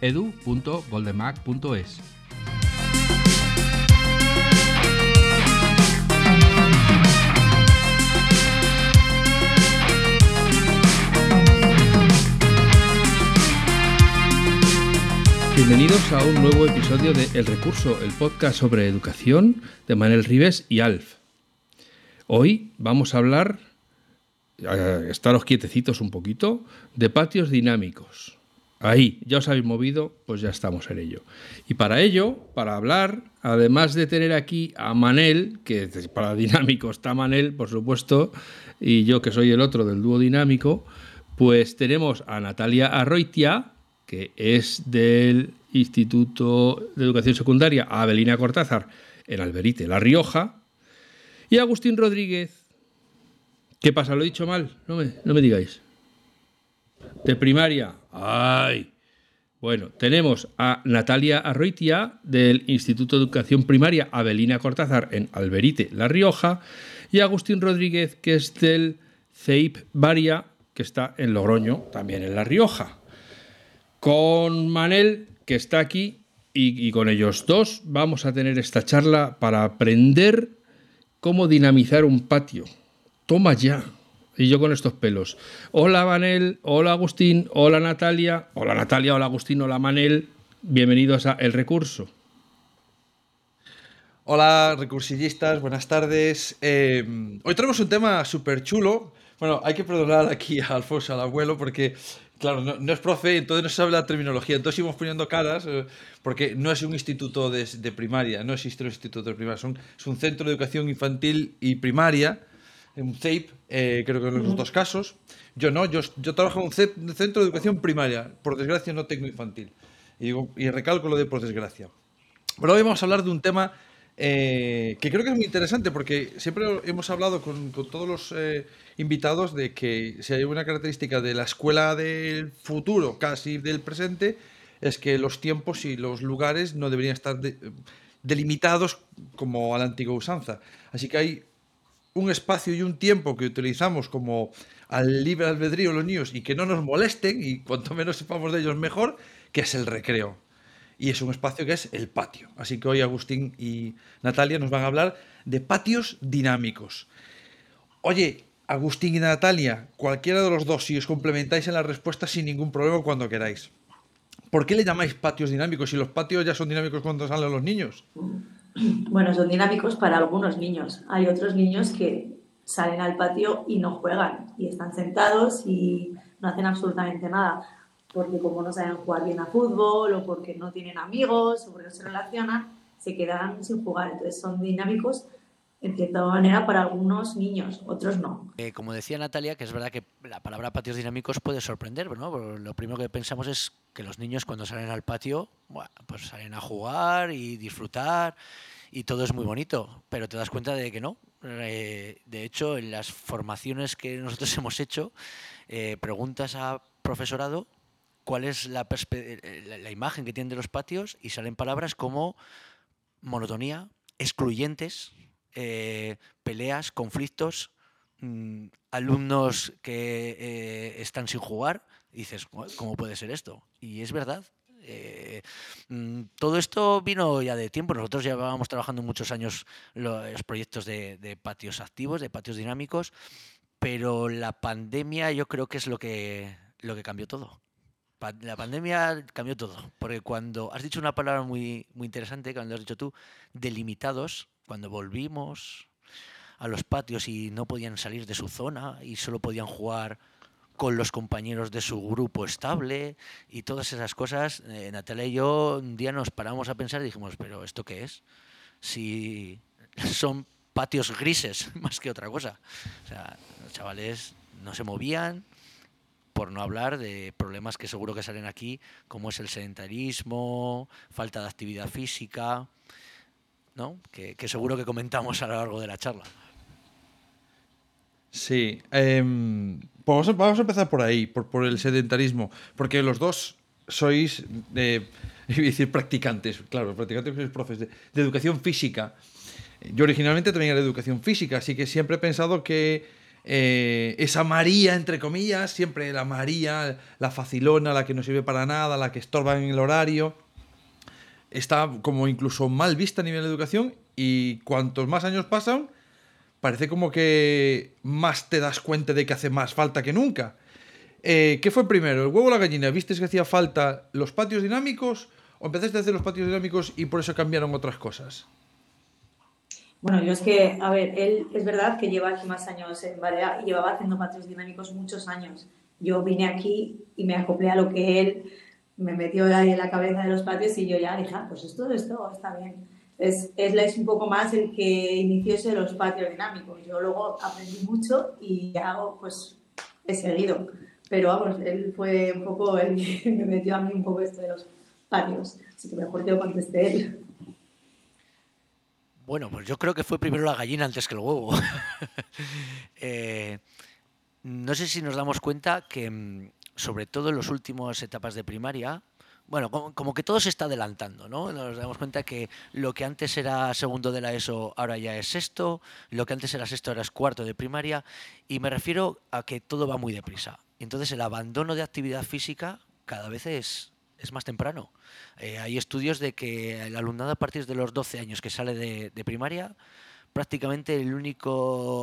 edu.goldenmac.es. Bienvenidos a un nuevo episodio de El Recurso, el podcast sobre educación de Manuel Rives y Alf. Hoy vamos a hablar, eh, estaros quietecitos un poquito, de patios dinámicos. Ahí, ya os habéis movido, pues ya estamos en ello. Y para ello, para hablar, además de tener aquí a Manel, que para dinámico está Manel, por supuesto, y yo que soy el otro del dúo dinámico, pues tenemos a Natalia Arroitia, que es del Instituto de Educación Secundaria Abelina Cortázar en Alberite, La Rioja, y Agustín Rodríguez. ¿Qué pasa? ¿Lo he dicho mal? No me, no me digáis. De primaria. ¡Ay! Bueno, tenemos a Natalia Arroitia del Instituto de Educación Primaria Abelina Cortázar en Alberite, La Rioja, y Agustín Rodríguez, que es del CEIP Varia, que está en Logroño, también en La Rioja con Manel, que está aquí, y, con ellos dos vamos a tener esta charla para aprender cómo dinamizar un patio. Toma ya. Y yo con estos pelos. Hola Manel, hola Agustín, hola Natalia, hola Natalia, hola Agustín, hola Manel. Bienvenidos a El Recurso. Hola recursillistas, buenas tardes. Eh, hoy tenemos un tema súper chulo. Bueno, hay que perdonar aquí a Alfonso, al abuelo, porque Claro, no, es profe, entonces no sabe la terminología. Entonces íbamos poniendo caras, eh, porque no es un instituto de, primaria, no existe un instituto de primaria, es un centro de educación infantil y primaria, un CEIP, eh, creo que en los dos casos. Yo no, yo, yo trabajo en un centro de educación primaria, por desgracia no tengo infantil. Y, y recalco lo de por desgracia. Pero hoy vamos a hablar de un tema eh, que creo que es muy interesante porque siempre hemos hablado con, todos los eh, invitados de que si hay una característica de la escuela del futuro, casi del presente, es que los tiempos y los lugares no deberían estar delimitados como a la antigua usanza. Así que hay un espacio y un tiempo que utilizamos como al libre albedrío los niños y que no nos molesten y cuanto menos sepamos de ellos mejor, que es el recreo y es un espacio que es el patio. Así que hoy Agustín y Natalia nos van a hablar de patios dinámicos. Oye, Agustín y Natalia, cualquiera de los dos, si os complementáis en la respuesta sin ningún problema cuando queráis. ¿Por qué le llamáis patios dinámicos si los patios ya son dinámicos cuando salen los niños? Bueno, son dinámicos para algunos niños. Hay otros niños que salen al patio y no juegan y están sentados y no hacen absolutamente nada porque como no saben jugar bien a fútbol o porque no tienen amigos o porque no se relacionan, se quedan sin jugar. Entonces son dinámicos en cierta manera para algunos niños, otros no. Eh, como decía Natalia, que es verdad que la palabra patios dinámicos puede sorprender, ¿no? lo primero que pensamos es que los niños cuando salen al patio, pues salen a jugar y disfrutar y todo es muy bonito, pero te das cuenta de que no. Eh, de hecho, en las formaciones que nosotros hemos hecho, eh, preguntas a profesorado cuál es la, la, imagen que tienen de los patios y salen palabras como monotonía, excluyentes, eh, peleas, conflictos, mm, alumnos que eh, están sin jugar. Dices, ¿cómo puede ser esto? Y es verdad. Eh, mm, todo esto vino ya de tiempo. Nosotros llevábamos trabajando muchos años los proyectos de, de patios activos, de patios dinámicos, pero la pandemia yo creo que es lo que, lo que cambió todo la pandemia cambió todo, porque cuando has dicho una palabra muy, muy interesante, cuando has dicho tú, delimitados, cuando volvimos a los patios y no podían salir de su zona y solo podían jugar con los compañeros de su grupo estable y todas esas cosas, eh, Natalia y yo un día nos paramos a pensar y dijimos, pero ¿esto qué es? Si son patios grises más que otra cosa. O sea, los chavales no se movían, por no hablar de problemas que seguro que salen aquí, como es el sedentarismo, falta de actividad física, ¿no? que, seguro que comentamos a lo largo de la charla. Sí, em, pues vamos, a empezar por ahí, por, el sedentarismo, porque los dos sois, decir practicantes, claro, practicantes sois profes de, de educación física. Yo originalmente también era de educación física, así que siempre he pensado que eh, esa María, entre comillas, siempre la María, la facilona, la que no sirve para nada, la que estorba en el horario, está como incluso mal vista a nivel de educación y cuantos más años pasan, parece como que más te das cuenta de que hace más falta que nunca. Eh, ¿Qué fue primero, el huevo o la gallina? ¿Viste que hacía falta los patios dinámicos o empezaste a hacer los patios dinámicos y por eso cambiaron otras cosas? Bueno, yo es que, a ver, él es verdad que lleva aquí más años en Barea y llevaba haciendo patios dinámicos muchos años. Yo vine aquí y me acoplé a lo que él me metió ahí en la cabeza de los patios y yo ya dije, ah, pues esto, esto está bien. Es, es, es un poco más el que inició ese los patios dinámicos. Yo luego aprendí mucho y hago, pues, he seguido. Pero vamos, él fue un poco el que me metió a mí un poco esto de los patios. Así que mejor te lo contesté él. Bueno, pues yo creo que fue primero la gallina antes que el huevo. Eh, no sé si nos damos cuenta que, mm, sobre todo en las últimas etapas de primaria, bueno, como, que todo se está adelantando, ¿no? Nos damos cuenta que lo que antes era segundo de la ESO ahora ya es sexto, lo que antes era sexto ahora es cuarto de primaria, y me refiero a que todo va muy deprisa. Entonces el abandono de actividad física cada vez es, es más temprano. Eh, hay estudios de que el alumnado a partir de los 12 años que sale de, primaria, prácticamente la única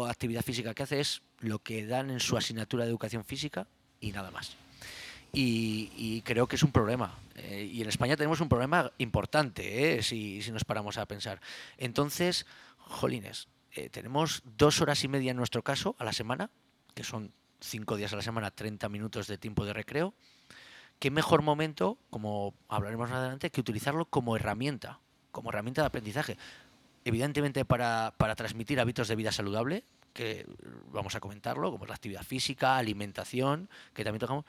actividad física que hace es lo que dan en su asignatura de educación física y nada más. Y, creo que es un problema. Eh, y en España tenemos un problema importante, eh, si, nos paramos a pensar. Entonces, jolines, tenemos dos horas y media en nuestro caso a la semana, que son cinco días a la semana, 30 minutos de tiempo de recreo qué mejor momento, como hablaremos más adelante, que utilizarlo como herramienta, como herramienta de aprendizaje. Evidentemente para, transmitir hábitos de vida saludable, que vamos a comentarlo, como la actividad física, alimentación, que también tocamos,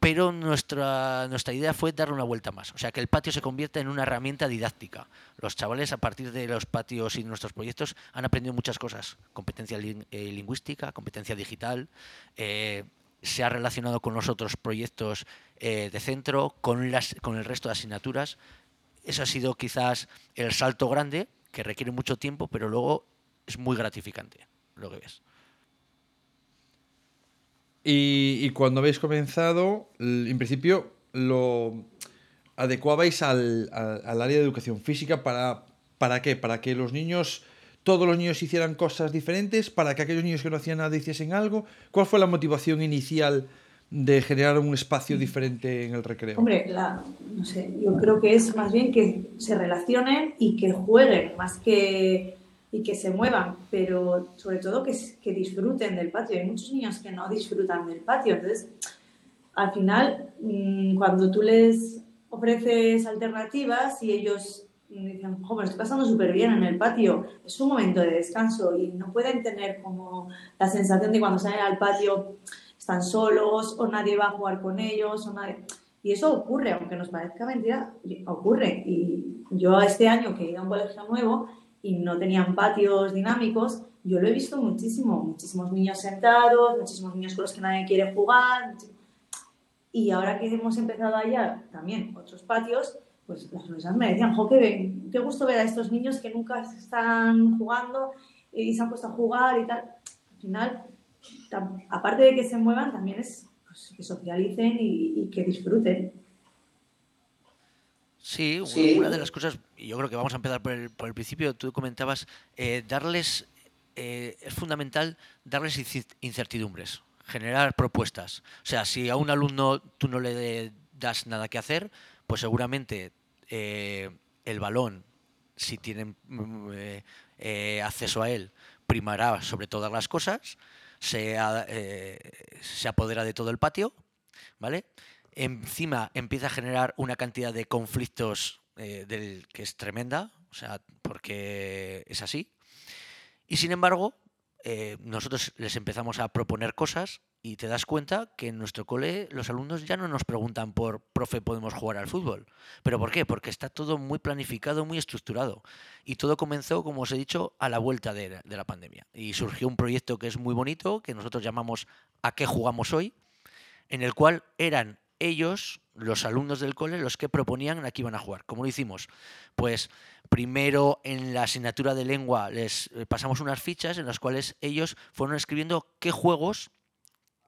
pero nuestra, nuestra idea fue darle una vuelta más, o sea, que el patio se convierta en una herramienta didáctica. Los chavales a partir de los patios y nuestros proyectos han aprendido muchas cosas, competencia eh, lingüística, competencia digital, eh, se ha relacionado con los otros proyectos eh, de centro, con, las, con el resto de asignaturas. Eso ha sido quizás el salto grande, que requiere mucho tiempo, pero luego es muy gratificante lo que ves. Y, cuando habéis comenzado, en principio lo adecuabais al, al, área de educación física para, para qué? Para que los niños, todos los niños hicieran cosas diferentes, para que aquellos niños que no hacían nada hiciesen algo. ¿Cuál fue la motivación inicial de generar un espacio diferente en el recreo? Hombre, no sé, yo creo que es más bien que se relacionen y que jueguen, más que y que se muevan, pero sobre todo que, que disfruten del patio. Hay muchos niños que no disfrutan del patio, entonces al final mm, cuando tú les ofreces alternativas y ellos dicen, joder, estoy pasando súper bien en el patio, es un momento de descanso y no pueden tener como la sensación de cuando salen al patio están solos o nadie va a jugar con ellos o nadie... Y eso ocurre, aunque nos parezca mentira, ocurre. Y yo este año que he ido a un colegio nuevo y no tenían patios dinámicos, yo lo he visto muchísimo, muchísimos niños sentados, muchísimos niños con los que nadie quiere jugar. Y ahora que hemos empezado a hallar también otros patios, pues las profesoras me decían, jo, qué, qué gusto ver a estos niños que nunca están jugando y se han puesto a jugar y tal. Al final, aparte de que se muevan, también es pues, que socialicen y, que disfruten. Sí, una de las cosas, y yo creo que vamos a empezar por el, por el principio, tú comentabas, eh, darles, eh, es fundamental darles incertidumbres, generar propuestas. O sea, si a un alumno tú no le das nada que hacer, pues seguramente eh, el balón, si tienen acceso a él, primará sobre todas las cosas se, se apodera de todo el patio, ¿vale? Encima empieza a generar una cantidad de conflictos eh, que es tremenda, o sea, porque es así. Y sin embargo, eh, nosotros les empezamos a proponer cosas y te das cuenta que en nuestro cole los alumnos ya no nos preguntan por, profe, ¿podemos jugar al fútbol? ¿Pero por qué? Porque está todo muy planificado, muy estructurado. Y todo comenzó, como os he dicho, a la vuelta de la pandemia. Y surgió un proyecto que es muy bonito, que nosotros llamamos ¿A qué jugamos hoy? En el cual eran ellos, los alumnos del cole, los que proponían a qué iban a jugar. ¿Cómo lo hicimos? Pues primero en la asignatura de lengua les eh, pasamos unas fichas en las cuales ellos fueron escribiendo qué juegos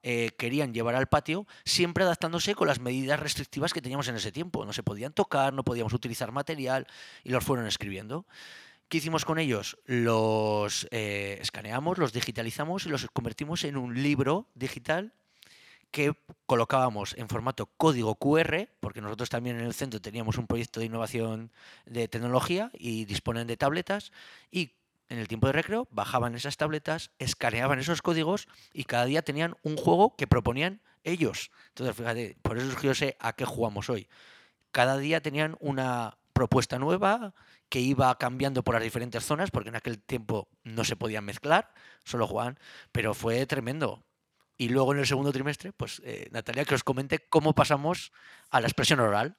eh, querían llevar al patio, siempre adaptándose con las medidas restrictivas que teníamos en ese tiempo. No se podían tocar, no podíamos utilizar material y los fueron escribiendo. ¿Qué hicimos con ellos? Los eh, escaneamos, los digitalizamos y los convertimos en un libro digital que colocábamos en formato código QR, porque nosotros también en el centro teníamos un proyecto de innovación de tecnología y disponen de tabletas, y en el tiempo de recreo bajaban esas tabletas, escaneaban esos códigos y cada día tenían un juego que proponían ellos. Entonces, fíjate, por eso yo sé a qué jugamos hoy. Cada día tenían una propuesta nueva que iba cambiando por las diferentes zonas, porque en aquel tiempo no se podían mezclar, solo jugaban, pero fue tremendo. Y luego en el segundo trimestre, pues eh, Natalia, que os comente cómo pasamos a la expresión oral.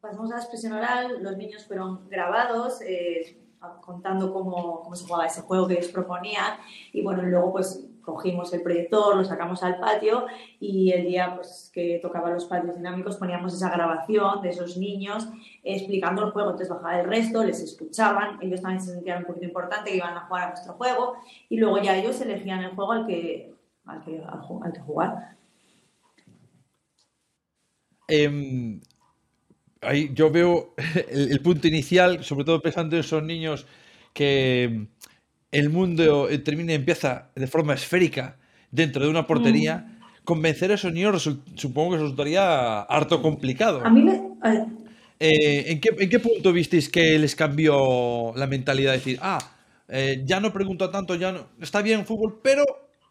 Pasamos a la expresión oral, los niños fueron grabados, eh, contando cómo, cómo, se jugaba ese juego que ellos proponían y bueno, luego pues cogimos el proyector, lo sacamos al patio y el día pues, que tocaba los patios dinámicos poníamos esa grabación de esos niños explicando el juego, entonces bajaba el resto, les escuchaban, ellos también se sentían un poquito importante que iban a jugar a nuestro juego y luego ya ellos elegían el juego al que, al que, al, que jugar. Eh, ahí yo veo el, punto inicial, sobre todo pensando en esos niños que el mundo eh, termina empieza de forma esférica dentro de una portería. Mm. Convencer a esos niños supongo que resultaría harto complicado. A mí me. Eh, ¿en, qué, punto visteis que les cambió la mentalidad? De decir, ah, eh, ya no pregunto tanto, ya no. Está bien fútbol, pero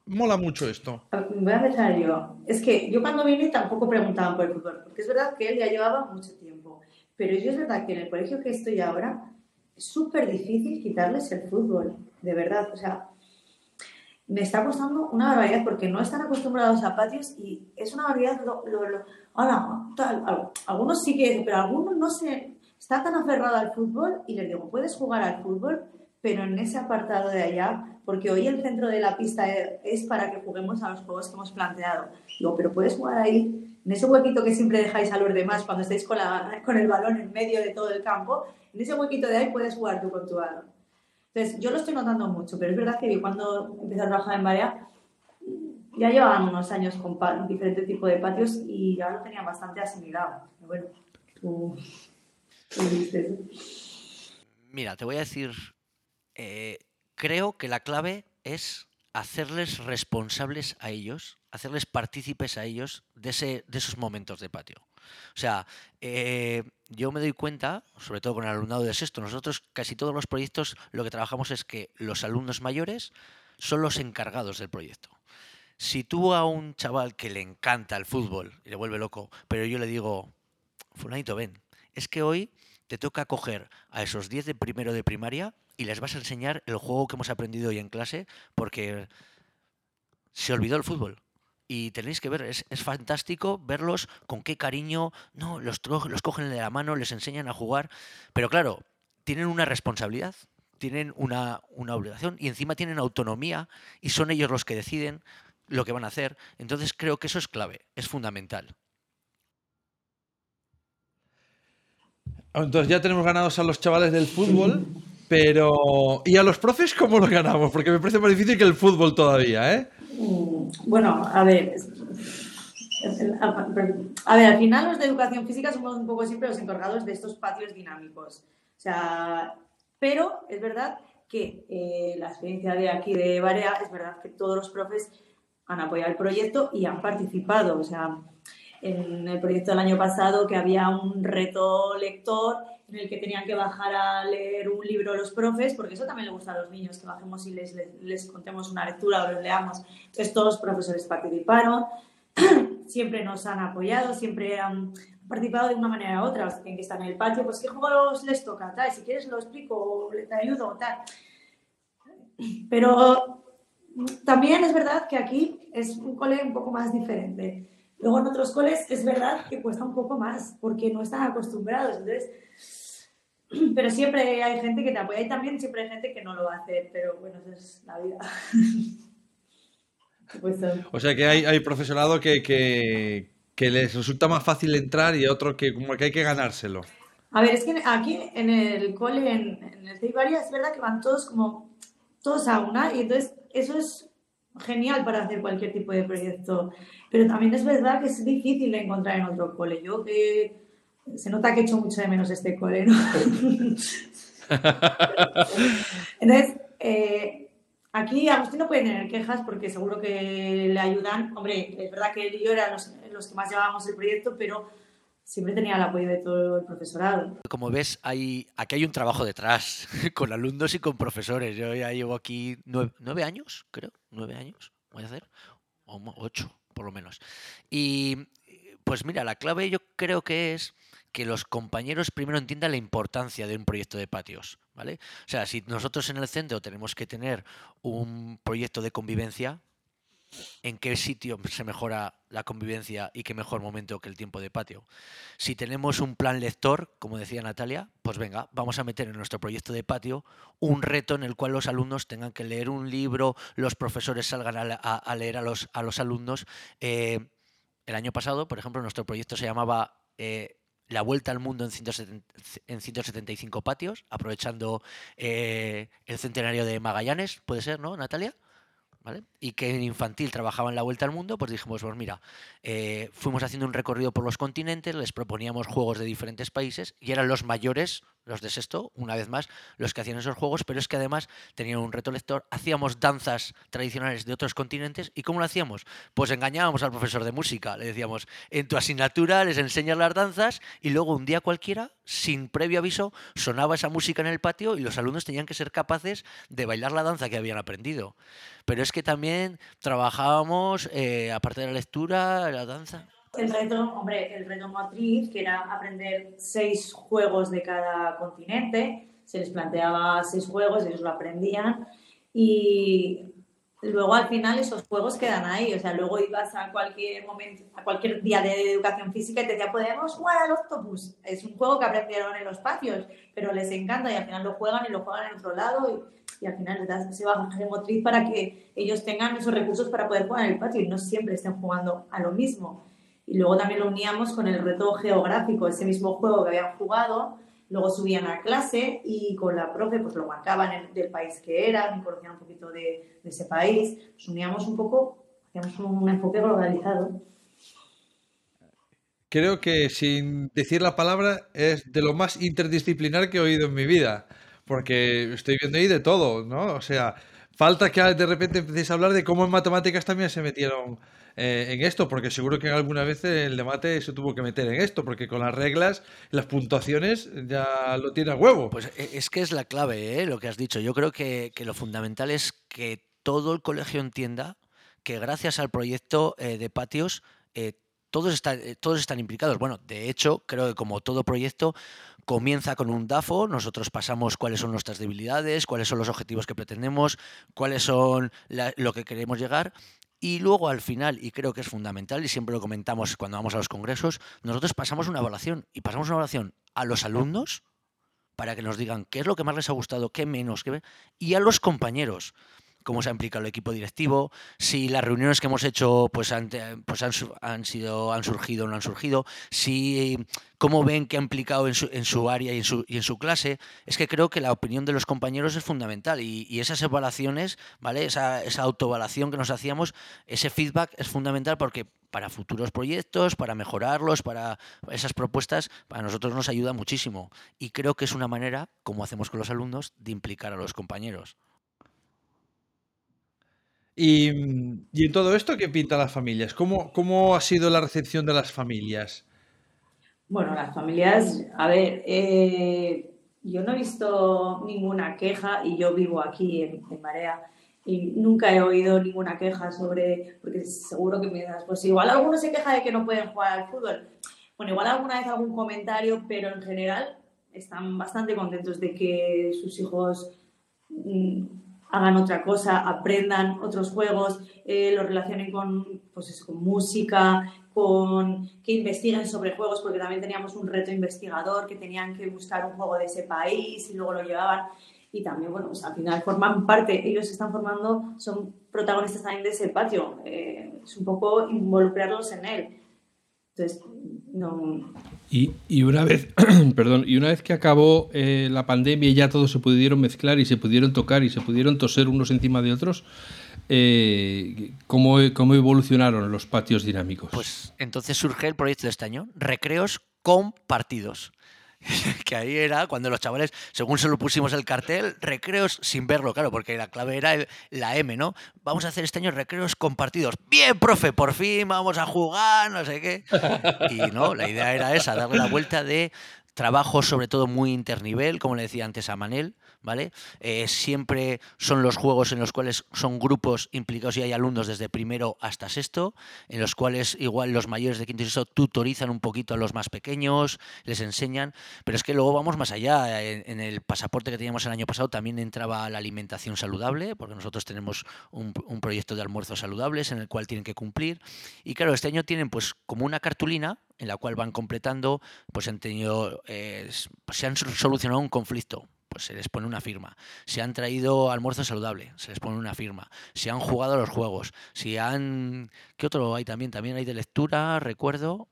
mola mucho esto. Voy a pensar yo. Es que yo cuando vine tampoco preguntaban por el fútbol, porque es verdad que él ya llevaba mucho tiempo. Pero yo es verdad que en el colegio que estoy ahora es súper difícil quitarles el fútbol, de verdad. O sea, me está costando una barbaridad porque no están acostumbrados a patios y es una barbaridad. Lo, ahora, tal, algunos sí que, pero algunos no se. Está tan aferrado al fútbol y les digo, puedes jugar al fútbol, pero en ese apartado de allá, porque hoy el centro de la pista es para que juguemos a los juegos que hemos planteado. Digo, pero puedes jugar ahí, en ese huequito que siempre dejáis a los demás cuando estáis con, el balón en medio de todo el campo, en ese huequito de ahí puedes jugar tú con tu balón. Entonces, yo lo estoy notando mucho, pero es verdad que cuando empecé a trabajar en Barea, ya llevaban unos años con diferentes tipos de patios y ya lo tenían bastante asimilado. bueno, tú, Mira, te voy a decir eh, creo que la clave es hacerles responsables a ellos, hacerles partícipes a ellos de, de esos momentos de patio. O sea, eh, yo me doy cuenta, sobre todo con el alumnado de sexto, nosotros casi todos los proyectos lo que trabajamos es que los alumnos mayores son los encargados del proyecto. Si tú a un chaval que le encanta el fútbol y le vuelve loco, pero yo le digo, fulanito, ven, es que hoy te toca coger a esos 10 de primero de primaria y les vas a enseñar el juego que hemos aprendido hoy en clase porque se olvidó el fútbol. Y tenéis que ver, es, fantástico verlos con qué cariño, no, los, los cogen de la mano, les enseñan a jugar, pero claro, tienen una responsabilidad, tienen una, una obligación y encima tienen autonomía y son ellos los que deciden lo que van a hacer. Entonces creo que eso es clave, es fundamental. Entonces ya tenemos ganados a los chavales del fútbol. Pero, ¿y a los profes cómo los ganamos? Porque me parece más difícil que el fútbol todavía, ¿eh? Mm, bueno, a ver. A ver, al final los de educación física somos un poco siempre los encargados de estos patios dinámicos. O sea, pero es verdad que eh, la experiencia de aquí de Barea, es verdad que todos los profes han apoyado el proyecto y han participado. O sea, en el proyecto del año pasado que había un reto lector en el que tenían que bajar a leer un libro los profes, porque eso también le gusta a los niños, que bajemos y les, les, contemos una lectura o los leamos. Entonces todos los profesores participaron, siempre nos han apoyado, siempre han participado de una manera u otra, tienen que estar en el patio, pues qué juegos les toca, tal, si quieres lo explico, te ayudo, tal. Pero también es verdad que aquí es un cole un poco más diferente. Luego en otros coles es verdad que cuesta un poco más porque no están acostumbrados. Entonces, pero siempre hay gente que te apoya y también siempre hay gente que no lo va a hacer, pero bueno, esa es la vida. o sea que hay, hay profesorado que, que, que, les resulta más fácil entrar y otro que como que hay que ganárselo. A ver, es que aquí en el cole, en, en el Ceibaria, es verdad que van todos como, todos a una y entonces eso es genial para hacer cualquier tipo de proyecto. Pero también es verdad que es difícil de encontrar en otro cole. Yo que se nota que he hecho mucho de menos este cole, ¿no? Entonces, eh, aquí Agustín no puede tener quejas porque seguro que le ayudan. Hombre, es verdad que él y yo eran los, los que más llevábamos el proyecto, pero siempre tenía el apoyo de todo el profesorado. Como ves, hay, aquí hay un trabajo detrás, con alumnos y con profesores. Yo ya llevo aquí nueve, años, creo, nueve años, voy a hacer, o ocho, por lo menos. Y pues mira, la clave yo creo que es que los compañeros primero entiendan la importancia de un proyecto de patios, ¿vale? O sea, si nosotros en el centro tenemos que tener un proyecto de convivencia, en qué sitio se mejora la convivencia y qué mejor momento que el tiempo de patio. Si tenemos un plan lector, como decía Natalia, pues venga, vamos a meter en nuestro proyecto de patio un reto en el cual los alumnos tengan que leer un libro, los profesores salgan a, leer a los, a los alumnos. Eh, el año pasado, por ejemplo, nuestro proyecto se llamaba eh, La Vuelta al Mundo en, 175 patios, aprovechando eh, el centenario de Magallanes, puede ser, ¿no, Natalia? Y que en infantil trabajaba en la vuelta al mundo, pues dijimos, pues mira, eh, fuimos haciendo un recorrido por los continentes, les proponíamos juegos de diferentes países y eran los mayores, los de sexto, una vez más, los que hacían esos juegos, pero es que además tenían un reto lector, hacíamos danzas tradicionales de otros continentes y ¿cómo lo hacíamos? Pues engañábamos al profesor de música, le decíamos, en tu asignatura les enseñas las danzas y luego un día cualquiera, sin previo aviso, sonaba esa música en el patio y los alumnos tenían que ser capaces de bailar la danza que habían aprendido. Pero es que también trabajábamos, eh, aparte de la lectura, la danza. El reto, hombre, el reto matriz, que era aprender seis juegos de cada continente, se les planteaba seis juegos, ellos lo aprendían y luego al final esos juegos quedan ahí, o sea, luego ibas a cualquier momento, a cualquier día de educación física y te decía, podemos jugar al octopus. Es un juego que aprendieron en los patios, pero les encanta y al final lo juegan y lo juegan en otro lado y al final das ese bagaje motriz para que ellos tengan esos recursos para poder jugar en el patio y no siempre estén jugando a lo mismo. Y luego también lo uníamos con el reto geográfico, ese mismo juego que habían jugado, luego subían a clase y con la profe pues lo marcaban del país que eran y conocían un poquito de, ese país. Nos uníamos un poco, hacíamos un enfoque globalizado. Creo que sin decir la palabra es de lo más interdisciplinar que he oído en mi vida porque estoy viendo ahí de todo, ¿no? O sea, falta que de repente empecéis a hablar de cómo en matemáticas también se metieron eh, en esto, porque seguro que alguna vez el de mate se tuvo que meter en esto, porque con las reglas, las puntuaciones ya lo tiene a huevo. Pues e, es que es la clave, ¿eh? lo que has dicho. Yo creo que, lo fundamental es que todo el colegio entienda que gracias al proyecto eh, de patios, todos, están, todos están implicados. Bueno, de hecho, creo que como todo proyecto, comienza con un DAFO, nosotros pasamos cuáles son nuestras debilidades, cuáles son los objetivos que pretendemos, cuáles son lo que queremos llegar. Y luego al final, y creo que es fundamental, y siempre lo comentamos cuando vamos a los congresos, nosotros pasamos una evaluación y pasamos una evaluación a los alumnos para que nos digan qué es lo que más les ha gustado, qué menos, qué y a los compañeros cómo se ha implicado el equipo directivo, si las reuniones que hemos hecho pues, han, pues han, sido, han surgido o no han surgido, si cómo ven que ha implicado en su, área y en su, clase. Es que creo que la opinión de los compañeros es fundamental y, esas evaluaciones. Esa, esa que nos hacíamos, ese feedback es fundamental porque para futuros proyectos, para mejorarlos, para esas propuestas, para nosotros nos ayuda muchísimo. Y creo que es una manera, como hacemos con los alumnos, de implicar a los compañeros. Y, en todo esto, ¿qué pinta las familias? ¿Cómo, ¿Cómo ha sido la recepción de las familias? Bueno, las familias, a ver, eh, yo no he visto ninguna queja y yo vivo aquí en, Marea y nunca he oído ninguna queja sobre, porque seguro que me das, pues igual alguno se queja de que no pueden jugar al fútbol. Bueno, igual alguna vez algún comentario, pero en general están bastante contentos de que sus hijos mm, hagan otra cosa, aprendan otros juegos, eh, lo relacionen con, pues con música, con que investiguen sobre juegos, porque también teníamos un reto investigador, que tenían que buscar un juego de ese país y luego lo llevaban. Y también, bueno, pues al final forman parte, ellos están formando, son protagonistas también de ese patio. Eh, es un poco involucrarlos en él. Entonces, no. Y, una vez, perdón, y una vez que acabó eh, la pandemia y ya todos se pudieron mezclar y se pudieron tocar y se pudieron toser unos encima de otros, eh, ¿cómo, ¿cómo evolucionaron los patios dinámicos? Pues entonces surge el proyecto de este año, recreos compartidos. que ahí era cuando los chavales, según se lo pusimos el cartel, recreos sin verlo, claro, porque la clave era la M, ¿no? Vamos a hacer este año recreos compartidos. Bien, profe, por fin vamos a jugar, no sé qué. Y no, la idea era esa, darle la vuelta de trabajo sobre todo muy internivel, como le decía antes a Manel, ¿vale? Eh, siempre son los juegos en los cuales son grupos implicados y hay alumnos desde primero hasta sexto, en los cuales igual los mayores de quinto y sexto tutorizan un poquito a los más pequeños, les enseñan, pero es que luego vamos más allá. En, el pasaporte que teníamos el año pasado también entraba la alimentación saludable, porque nosotros tenemos un, proyecto de almuerzos saludables en el cual tienen que cumplir. Y claro, este año tienen pues como una cartulina en la cual van completando, pues han tenido, eh, se han solucionado un conflicto pues se les pone una firma. Si han traído almuerzo saludable, se les pone una firma. Si han jugado a los juegos, si han... ¿Qué otro hay también? También hay de lectura, recuerdo.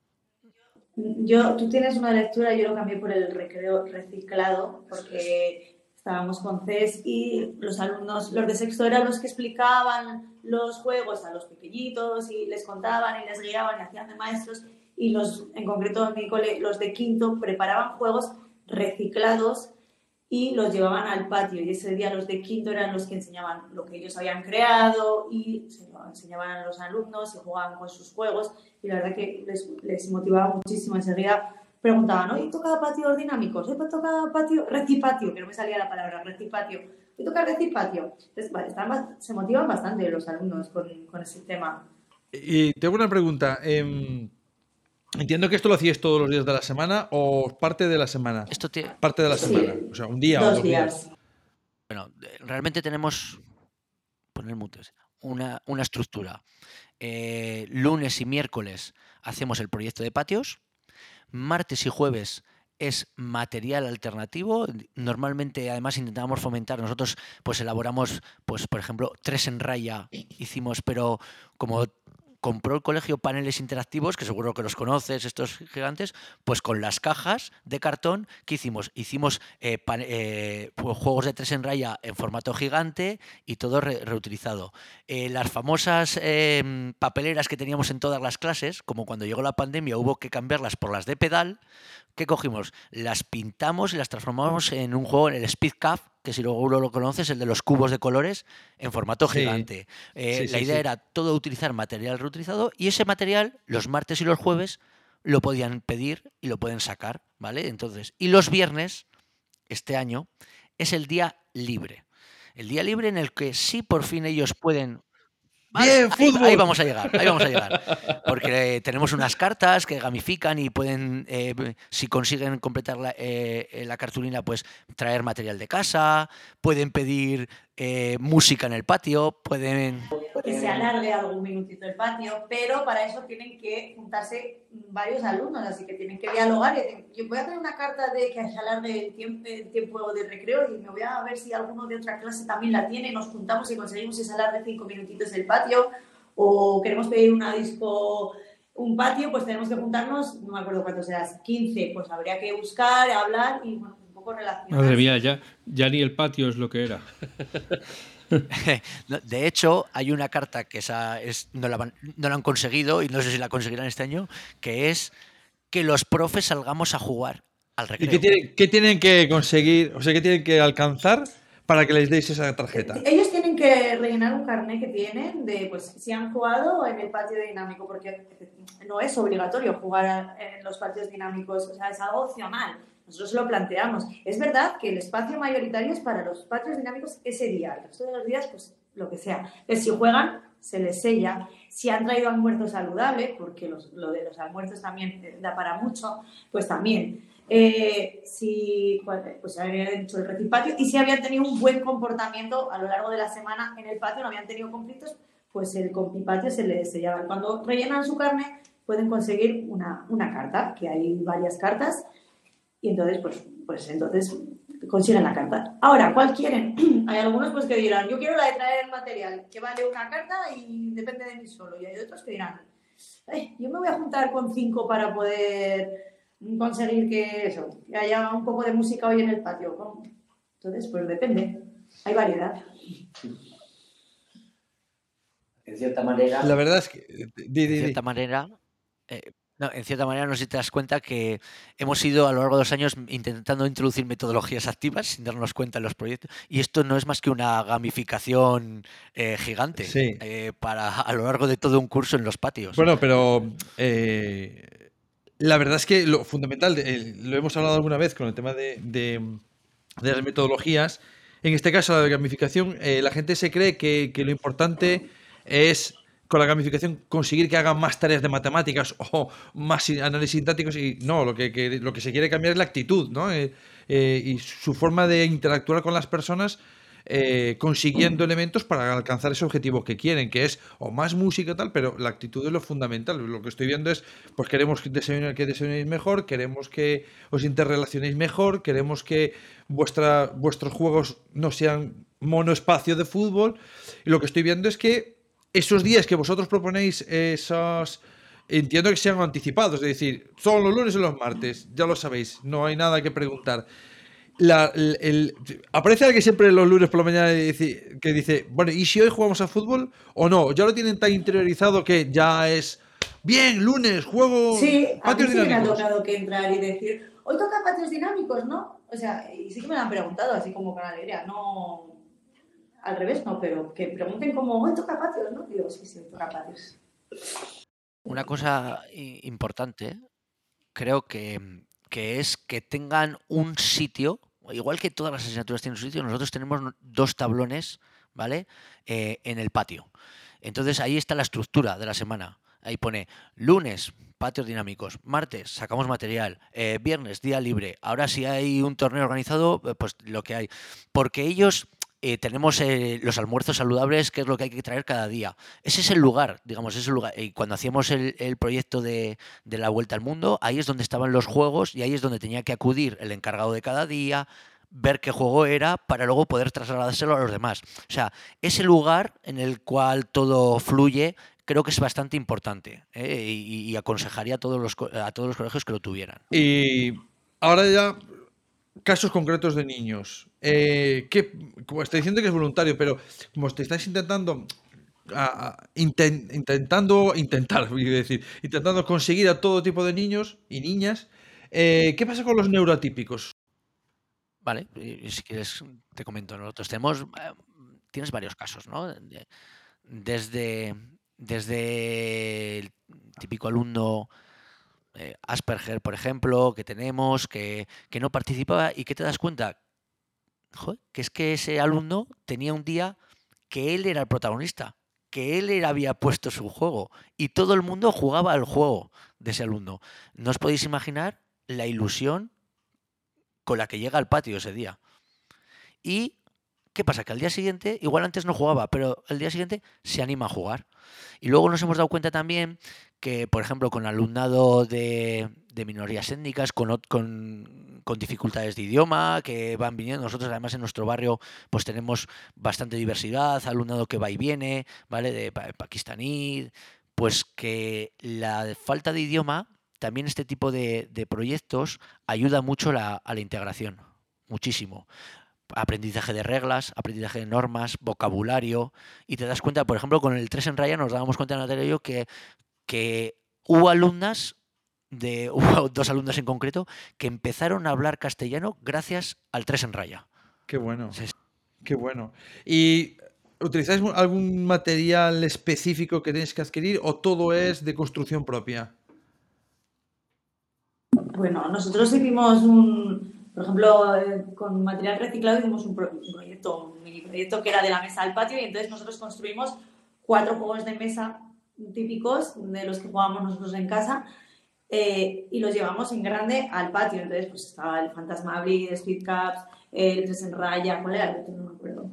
Yo, tú tienes una lectura, yo lo cambié por el recreo reciclado, porque estábamos con CES y los alumnos, los de sexto eran los que explicaban los juegos a los pequeñitos y les contaban y les guiaban y hacían de maestros y los, en concreto en mi cole, los de quinto preparaban juegos reciclados y los llevaban al patio y ese día los de quinto eran los que enseñaban lo que ellos habían creado y enseñaban a los alumnos y jugaban con sus juegos y la verdad que les, motivaba muchísimo enseguida preguntaban, ¿hoy toca patio dinámicos? ¿Hoy toca patio recipatio? Que no me salía la palabra, recipatio. ¿Hoy toca recipatio? Entonces, vale, se motivan bastante los alumnos con, con ese tema. Y tengo una pregunta. Eh, Entiendo que esto lo hacías todos los días de la semana o parte de la semana. Esto Parte de la semana. O sea, un día o dos días. Bueno, realmente tenemos. Poner mutes. Una, una estructura. Eh, lunes y miércoles hacemos el proyecto de patios. Martes y jueves es material alternativo. Normalmente, además, intentamos fomentar. Nosotros, pues, elaboramos, pues, por ejemplo, tres en raya. Hicimos, pero como compró el colegio paneles interactivos, que seguro que los conoces, estos gigantes, pues con las cajas de cartón, ¿qué hicimos? Hicimos eh, eh, juegos de tres en raya en formato gigante y todo reutilizado. Eh, las famosas em, papeleras que teníamos en todas las clases, como cuando llegó la pandemia hubo que cambiarlas por las de pedal, ¿qué cogimos? Las pintamos y las transformamos en un juego, en el Speed Cup, que si luego uno lo conoces, el de los cubos de colores en formato gigante. Eh, la idea era todo utilizar material reutilizado y ese material los martes y los jueves lo podían pedir y lo pueden sacar, ¿vale? Entonces, y los viernes, este año, es el día libre. El día libre en el que sí por fin ellos pueden ahí, vamos a llegar, ahí vamos a llegar. Porque tenemos unas cartas que gamifican y pueden, eh, si consiguen completar la, eh, la, cartulina, pues traer material de casa, pueden pedir eh, música en el patio, pueden... Que se alargue algún minutito el patio, pero para eso tienen que juntarse varios alumnos, así que tienen que dialogar. Yo voy a hacer una carta de que se alargue el tiempo, el tiempo de recreo y me voy a ver si alguno de otra clase también la tiene, nos juntamos y conseguimos ese alargue cinco minutitos del patio, o queremos pedir una disco un patio, pues tenemos que juntarnos, no me acuerdo cuántos eras, 15, pues habría que buscar, hablar y bueno, Madre mía, ya, ya ni el patio es lo que era. De hecho, hay una carta que esa es, no, la no la han conseguido y no sé si la conseguirán este año, que es que los profes salgamos a jugar al recreo. ¿Y qué tienen, que conseguir, o sea, qué tienen que alcanzar para que les deis esa tarjeta? Ellos tienen que rellenar un carnet que tienen de pues si han jugado en el patio dinámico, porque no es obligatorio jugar en los patios dinámicos, o sea, es algo opcional. Nosotros lo planteamos. Es verdad que el espacio mayoritario es para los patios dinámicos ese día. El resto de los días, pues lo que sea. Si juegan, se les sella. Si han traído almuerzo saludable, porque lo de los almuerzos también da para mucho, pues también. eh, si pues habían hecho el recipatio y si habían tenido un buen comportamiento a lo largo de la semana en el patio, no habían tenido conflictos, pues el compipatio se les sellaba. Cuando rellenan su carne, pueden conseguir una, una carta, que hay varias cartas, y entonces, pues, pues entonces consiguen la carta. Ahora, ¿cuál quieren? hay algunos pues que dirán, yo quiero la de traer el material, que vale una carta y depende de mí solo. Y hay otros que dirán, yo me voy a juntar con cinco para poder conseguir que eso, que haya un poco de música hoy en el patio. Entonces, pues depende. Hay variedad. En cierta manera. La verdad es que. de cierta manera. Eh, no, en cierta manera, no sé si te das cuenta que hemos ido a lo largo de los años intentando introducir metodologías activas sin darnos cuenta en los proyectos. Y esto no es más que una gamificación eh, gigante eh, para a lo largo de todo un curso en los patios. Bueno, pero la verdad es que lo fundamental, lo hemos hablado alguna vez con el tema de, las metodologías. En este caso, la gamificación, eh, la gente se cree que, lo importante es con la gamificación conseguir que hagan más tareas de matemáticas o más análisis sintáticos y no, lo que, lo que se quiere cambiar es la actitud, ¿no? Eh, eh, y su forma de interactuar con las personas eh, consiguiendo elementos para alcanzar ese objetivo que quieren, que es o más música tal, pero la actitud es lo fundamental. Lo que estoy viendo es, pues queremos que desayunéis mejor, queremos que os interrelacionéis mejor, queremos que vuestra, vuestros juegos no sean monoespacio de fútbol. Y lo que estoy viendo es que esos días que vosotros proponéis esos entiendo que sean anticipados, es decir, son los lunes y los martes, ya lo sabéis, no hay nada que preguntar la, el, aparece alguien siempre los lunes por la mañana dice, que dice, bueno, ¿y si hoy jugamos a fútbol o no? Ya lo tienen tan interiorizado que ya es, bien, lunes, juego sí, a mí sí me ha tocado que entrar y decir, hoy toca patios dinámicos, ¿no? O sea, y sí que me lo han preguntado así como con alegría, no al revés, no, pero que pregunten como, toca patios, ¿no? Digo, sí, sí, toca patios. Una cosa importante, creo que que es que tengan un sitio, igual que todas las asignaturas tienen un sitio, nosotros tenemos dos tablones, ¿vale? Eh, en el patio. Entonces ahí está la estructura de la semana. Ahí pone lunes, patios dinámicos, martes, sacamos material, eh, viernes, día libre. Ahora si hay un torneo organizado, eh, pues lo que hay. Porque ellos eh, tenemos eh, los almuerzos saludables, que es lo que hay que traer cada día. Ese es el lugar, digamos, ese lugar. Y cuando hacíamos el, proyecto de, la Vuelta al Mundo, ahí es donde estaban los juegos y ahí es donde tenía que acudir el encargado de cada día, ver qué juego era para luego poder trasladárselo a los demás. O sea, ese lugar en el cual todo fluye creo que es bastante importante ¿eh? y, aconsejaría a todos, los, a todos los colegios que lo tuvieran. Y ahora ya casos concretos de niños. Eh, que, como estoy diciendo que es voluntario, pero como te estáis intentando intentando intentar, decir, intentando conseguir a todo tipo de niños y niñas. Eh, ¿Qué pasa con los neurotípicos? Vale, si quieres te comento. Nosotros tenemos, eh, tienes varios casos, ¿no? Desde, desde el típico alumno eh, Asperger, por ejemplo, que tenemos, que, no participaba y que te das cuenta que es que ese alumno tenía un día que él era el protagonista, que él era, había puesto su juego y todo el mundo jugaba al juego de ese alumno. No os podéis imaginar la ilusión con la que llega al patio ese día. Y ¿Qué pasa? Que al día siguiente, igual antes no jugaba, pero el día siguiente se anima a jugar. Y luego nos hemos dado cuenta también que, por ejemplo, con alumnado de, minorías étnicas, con, con, dificultades de idioma, que van viniendo. Nosotros, además, en nuestro barrio, pues tenemos bastante diversidad, alumnado que va y viene, ¿vale? De pakistaní, pues que la falta de idioma, también este tipo de, proyectos ayuda mucho a la integración, muchísimo aprendizaje de reglas, aprendizaje de normas, vocabulario, y te das cuenta, por ejemplo, con el 3 en raya nos dábamos cuenta, Natalia y yo, que, que hubo alumnas, de, hubo dos alumnas en concreto, que empezaron a hablar castellano gracias al 3 en raya. Qué bueno. Qué bueno. ¿Y utilizáis algún material específico que tenéis que adquirir o todo es de construcción propia? Bueno, nosotros hicimos un, por ejemplo, eh, con material reciclado hicimos un, proyecto, un mini proyecto que era de la mesa al patio y entonces nosotros construimos cuatro juegos de mesa típicos de los que jugábamos nosotros en casa eh, y los llevamos en grande al patio. Entonces, pues estaba el Fantasma Blitz, Speed Cups, el Tres en Raya, ¿cuál era? No me acuerdo.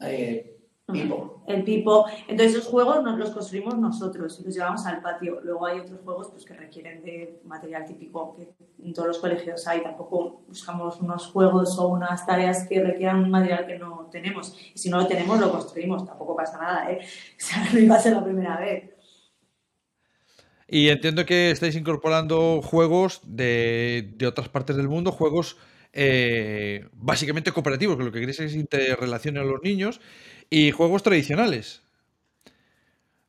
Eh, Pipo. El Pipo. Entonces, esos juegos nos los construimos nosotros y los llevamos al patio. Luego hay otros juegos pues, que requieren de material típico que en todos los colegios hay. Tampoco buscamos unos juegos o unas tareas que requieran un material que no tenemos. Y si no lo tenemos, lo construimos. Tampoco pasa nada, ¿eh? O sea, no iba a ser la primera vez. Y entiendo que estáis incorporando juegos de, de otras partes del mundo, juegos eh, básicamente cooperativos, que lo que queréis es interrelacionar a los niños, y juegos tradicionales.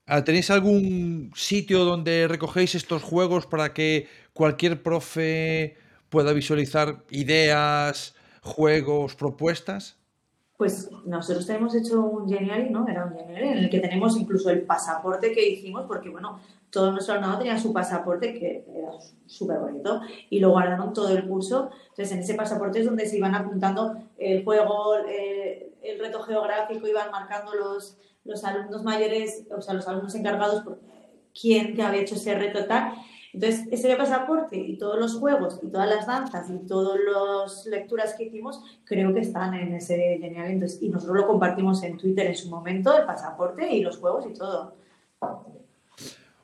Ah, ¿Tenéis algún sitio donde recogéis estos juegos para que cualquier profe pueda visualizar ideas, juegos, propuestas? Pues nosotros tenemos hecho un Genial, ¿no? Era un Genial en el que tenemos incluso el pasaporte que hicimos, porque bueno, todo nuestro alumnado tenía su pasaporte, que era súper bonito, y lo guardaron todo el curso. Entonces, en ese pasaporte es donde se iban apuntando el juego, eh, el reto geográfico, iban marcando los, los alumnos mayores, o sea, los alumnos encargados por quién que había hecho ese reto tal. Entonces, ese pasaporte y todos los juegos y todas las danzas y todas las lecturas que hicimos, creo que están en ese genial. Entonces, y nosotros lo compartimos en Twitter en su momento, el pasaporte y los juegos y todo.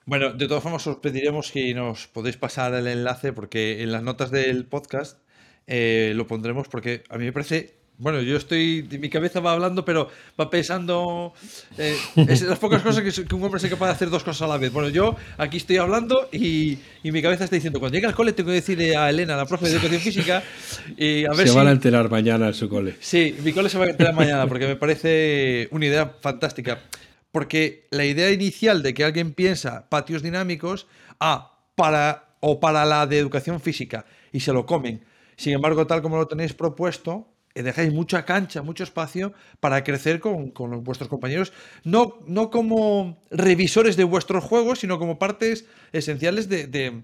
Bueno, de todas formas os pediremos que nos podéis pasar el enlace porque en las notas del podcast eh, lo pondremos porque a mí me parece bueno, yo estoy, mi cabeza va hablando, pero va pensando. Eh, es de las pocas cosas que, un hombre se capaz de hacer dos cosas a la vez. Bueno, yo aquí estoy hablando y, y mi cabeza está diciendo: cuando llegue al cole, tengo que decirle a Elena, la profe de educación física, y a ver se van a enterar mañana en su cole. Sí, mi cole se va a enterar mañana porque me parece una idea fantástica. Porque la idea inicial de que alguien piensa patios dinámicos, ah, para, o para la de educación física, y se lo comen. Sin embargo, tal como lo tenéis propuesto, dejáis mucha cancha, mucho espacio para crecer con, vuestros compañeros, no, no, como revisores de vuestros juegos, sino como partes esenciales de,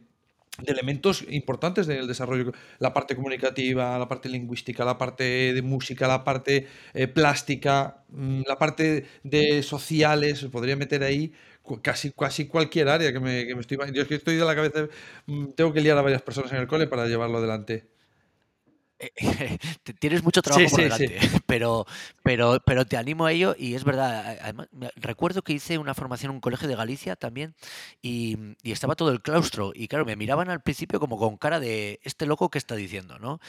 elementos importantes del desarrollo, la parte comunicativa, la parte lingüística, la parte de música, la parte eh, plástica, mm, la parte de sociales, podría meter ahí casi, casi cualquier área que me, estoy... Yo que estoy de la cabeza, mm, tengo que liar a varias personas en el cole para llevarlo adelante. tienes mucho trabajo por delante, Pero, pero, pero te animo a ello y es verdad. recuerdo que hice una formación en un colegio de Galicia también y, estaba todo el claustro y claro, me miraban al principio como con cara de este loco que está diciendo, ¿no?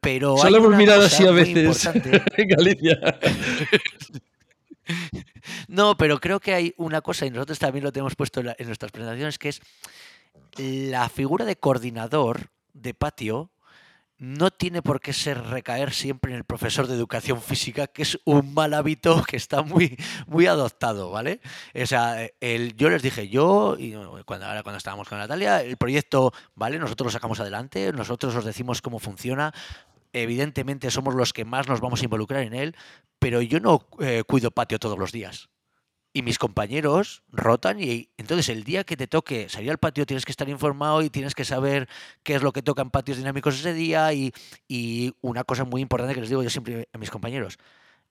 Pero Solo hemos mirado así a veces en Galicia. No, pero creo que hay una cosa, y nosotros también lo tenemos puesto en nuestras presentaciones, que es la figura de coordinador de patio no tiene por qué ser recaer siempre en el profesor de educación física, que es un mal hábito que está muy, muy adoptado, ¿vale? O sea, el, yo les dije, yo, y cuando, ahora cuando estábamos con Natalia, el proyecto, ¿vale? Nosotros lo sacamos adelante, nosotros os decimos cómo funciona, evidentemente somos los que más nos vamos a involucrar en él, pero yo no eh, cuido patio todos los días y mis compañeros rotan y entonces el día que te toque salir al patio tienes que estar informado y tienes que saber qué es lo que toca en patios dinámicos ese día y, y una cosa muy importante que les digo yo siempre a mis compañeros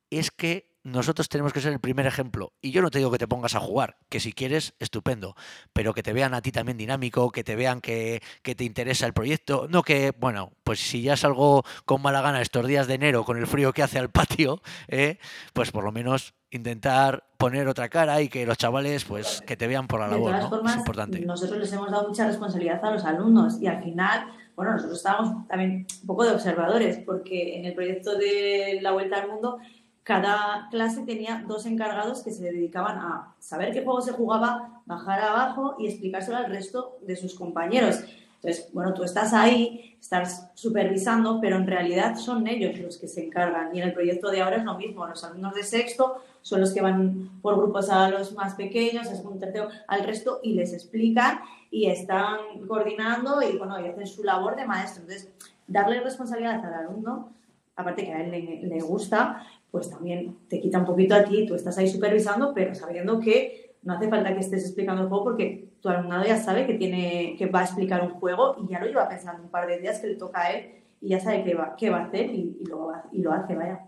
es que nosotros tenemos que ser el primer ejemplo. Y yo no te digo que te pongas a jugar, que si quieres, estupendo, pero que te vean a ti también dinámico, que te vean que, te interesa el proyecto. No que, bueno, pues si ya salgo con mala gana estos días de enero con el frío que hace al patio, ¿eh? pues por lo menos intentar poner otra cara y que los chavales pues que te vean por la labor, ¿no? es importante. Nosotros les hemos dado mucha responsabilidad a los alumnos y al final, bueno, nosotros estábamos también un poco de observadores porque en el proyecto de la Vuelta al Mundo cada clase tenía dos encargados que se dedicaban a saber qué juego se jugaba, bajar abajo y explicárselo al resto de sus compañeros. Entonces, bueno, tú estás ahí, estás supervisando, pero en realidad son ellos los que se encargan. Y en el proyecto de ahora es lo mismo. Los alumnos de sexto son los que van por grupos a los más pequeños, a segundo, tercero, al resto y les explican y están coordinando y, bueno, y hacen su labor de maestro. Entonces, darle responsabilidad al alumno, aparte que a él le, le gusta, pues también te quita un poquito a ti, tú estás ahí supervisando, pero sabiendo que no hace falta que estés explicando el juego porque tu alumnado ya sabe que, tiene, que va a explicar un juego y ya lo lleva pensando un par de días que le toca a él y ya sabe qué va, qué va a hacer y, lo, y lo hace, vaya.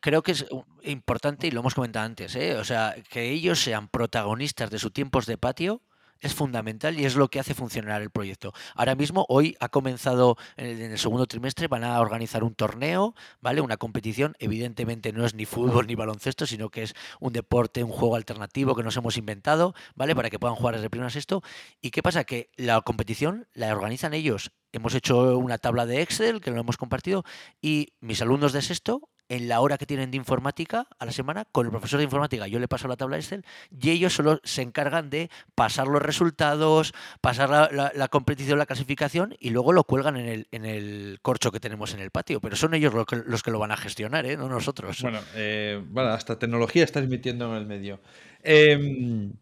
Creo que es importante y lo hemos comentado antes, ¿eh? o sea, que ellos sean protagonistas de sus tiempos de patio es fundamental y es lo que hace funcionar el proyecto. Ahora mismo, hoy ha comenzado en el, segundo trimestre, van a organizar un torneo, ¿vale? Una competición. Evidentemente no es ni fútbol ni baloncesto, sino que es un deporte, un juego alternativo que nos hemos inventado, ¿vale? Para que puedan jugar desde primero a sexto. ¿Y qué pasa? Que la competición la organizan ellos. Hemos hecho una tabla de Excel que lo hemos compartido y mis alumnos de sexto en la hora que tienen de informática a la semana con el profesor de informática. Yo le paso la tabla Excel y ellos solo se encargan de pasar los resultados, pasar la, competición, la clasificación y luego lo cuelgan en el, en el corcho que tenemos en el patio. Pero son ellos los que, los que lo van a gestionar, ¿eh? no nosotros. Bueno, eh, hasta tecnología está emitiendo en el medio. Em,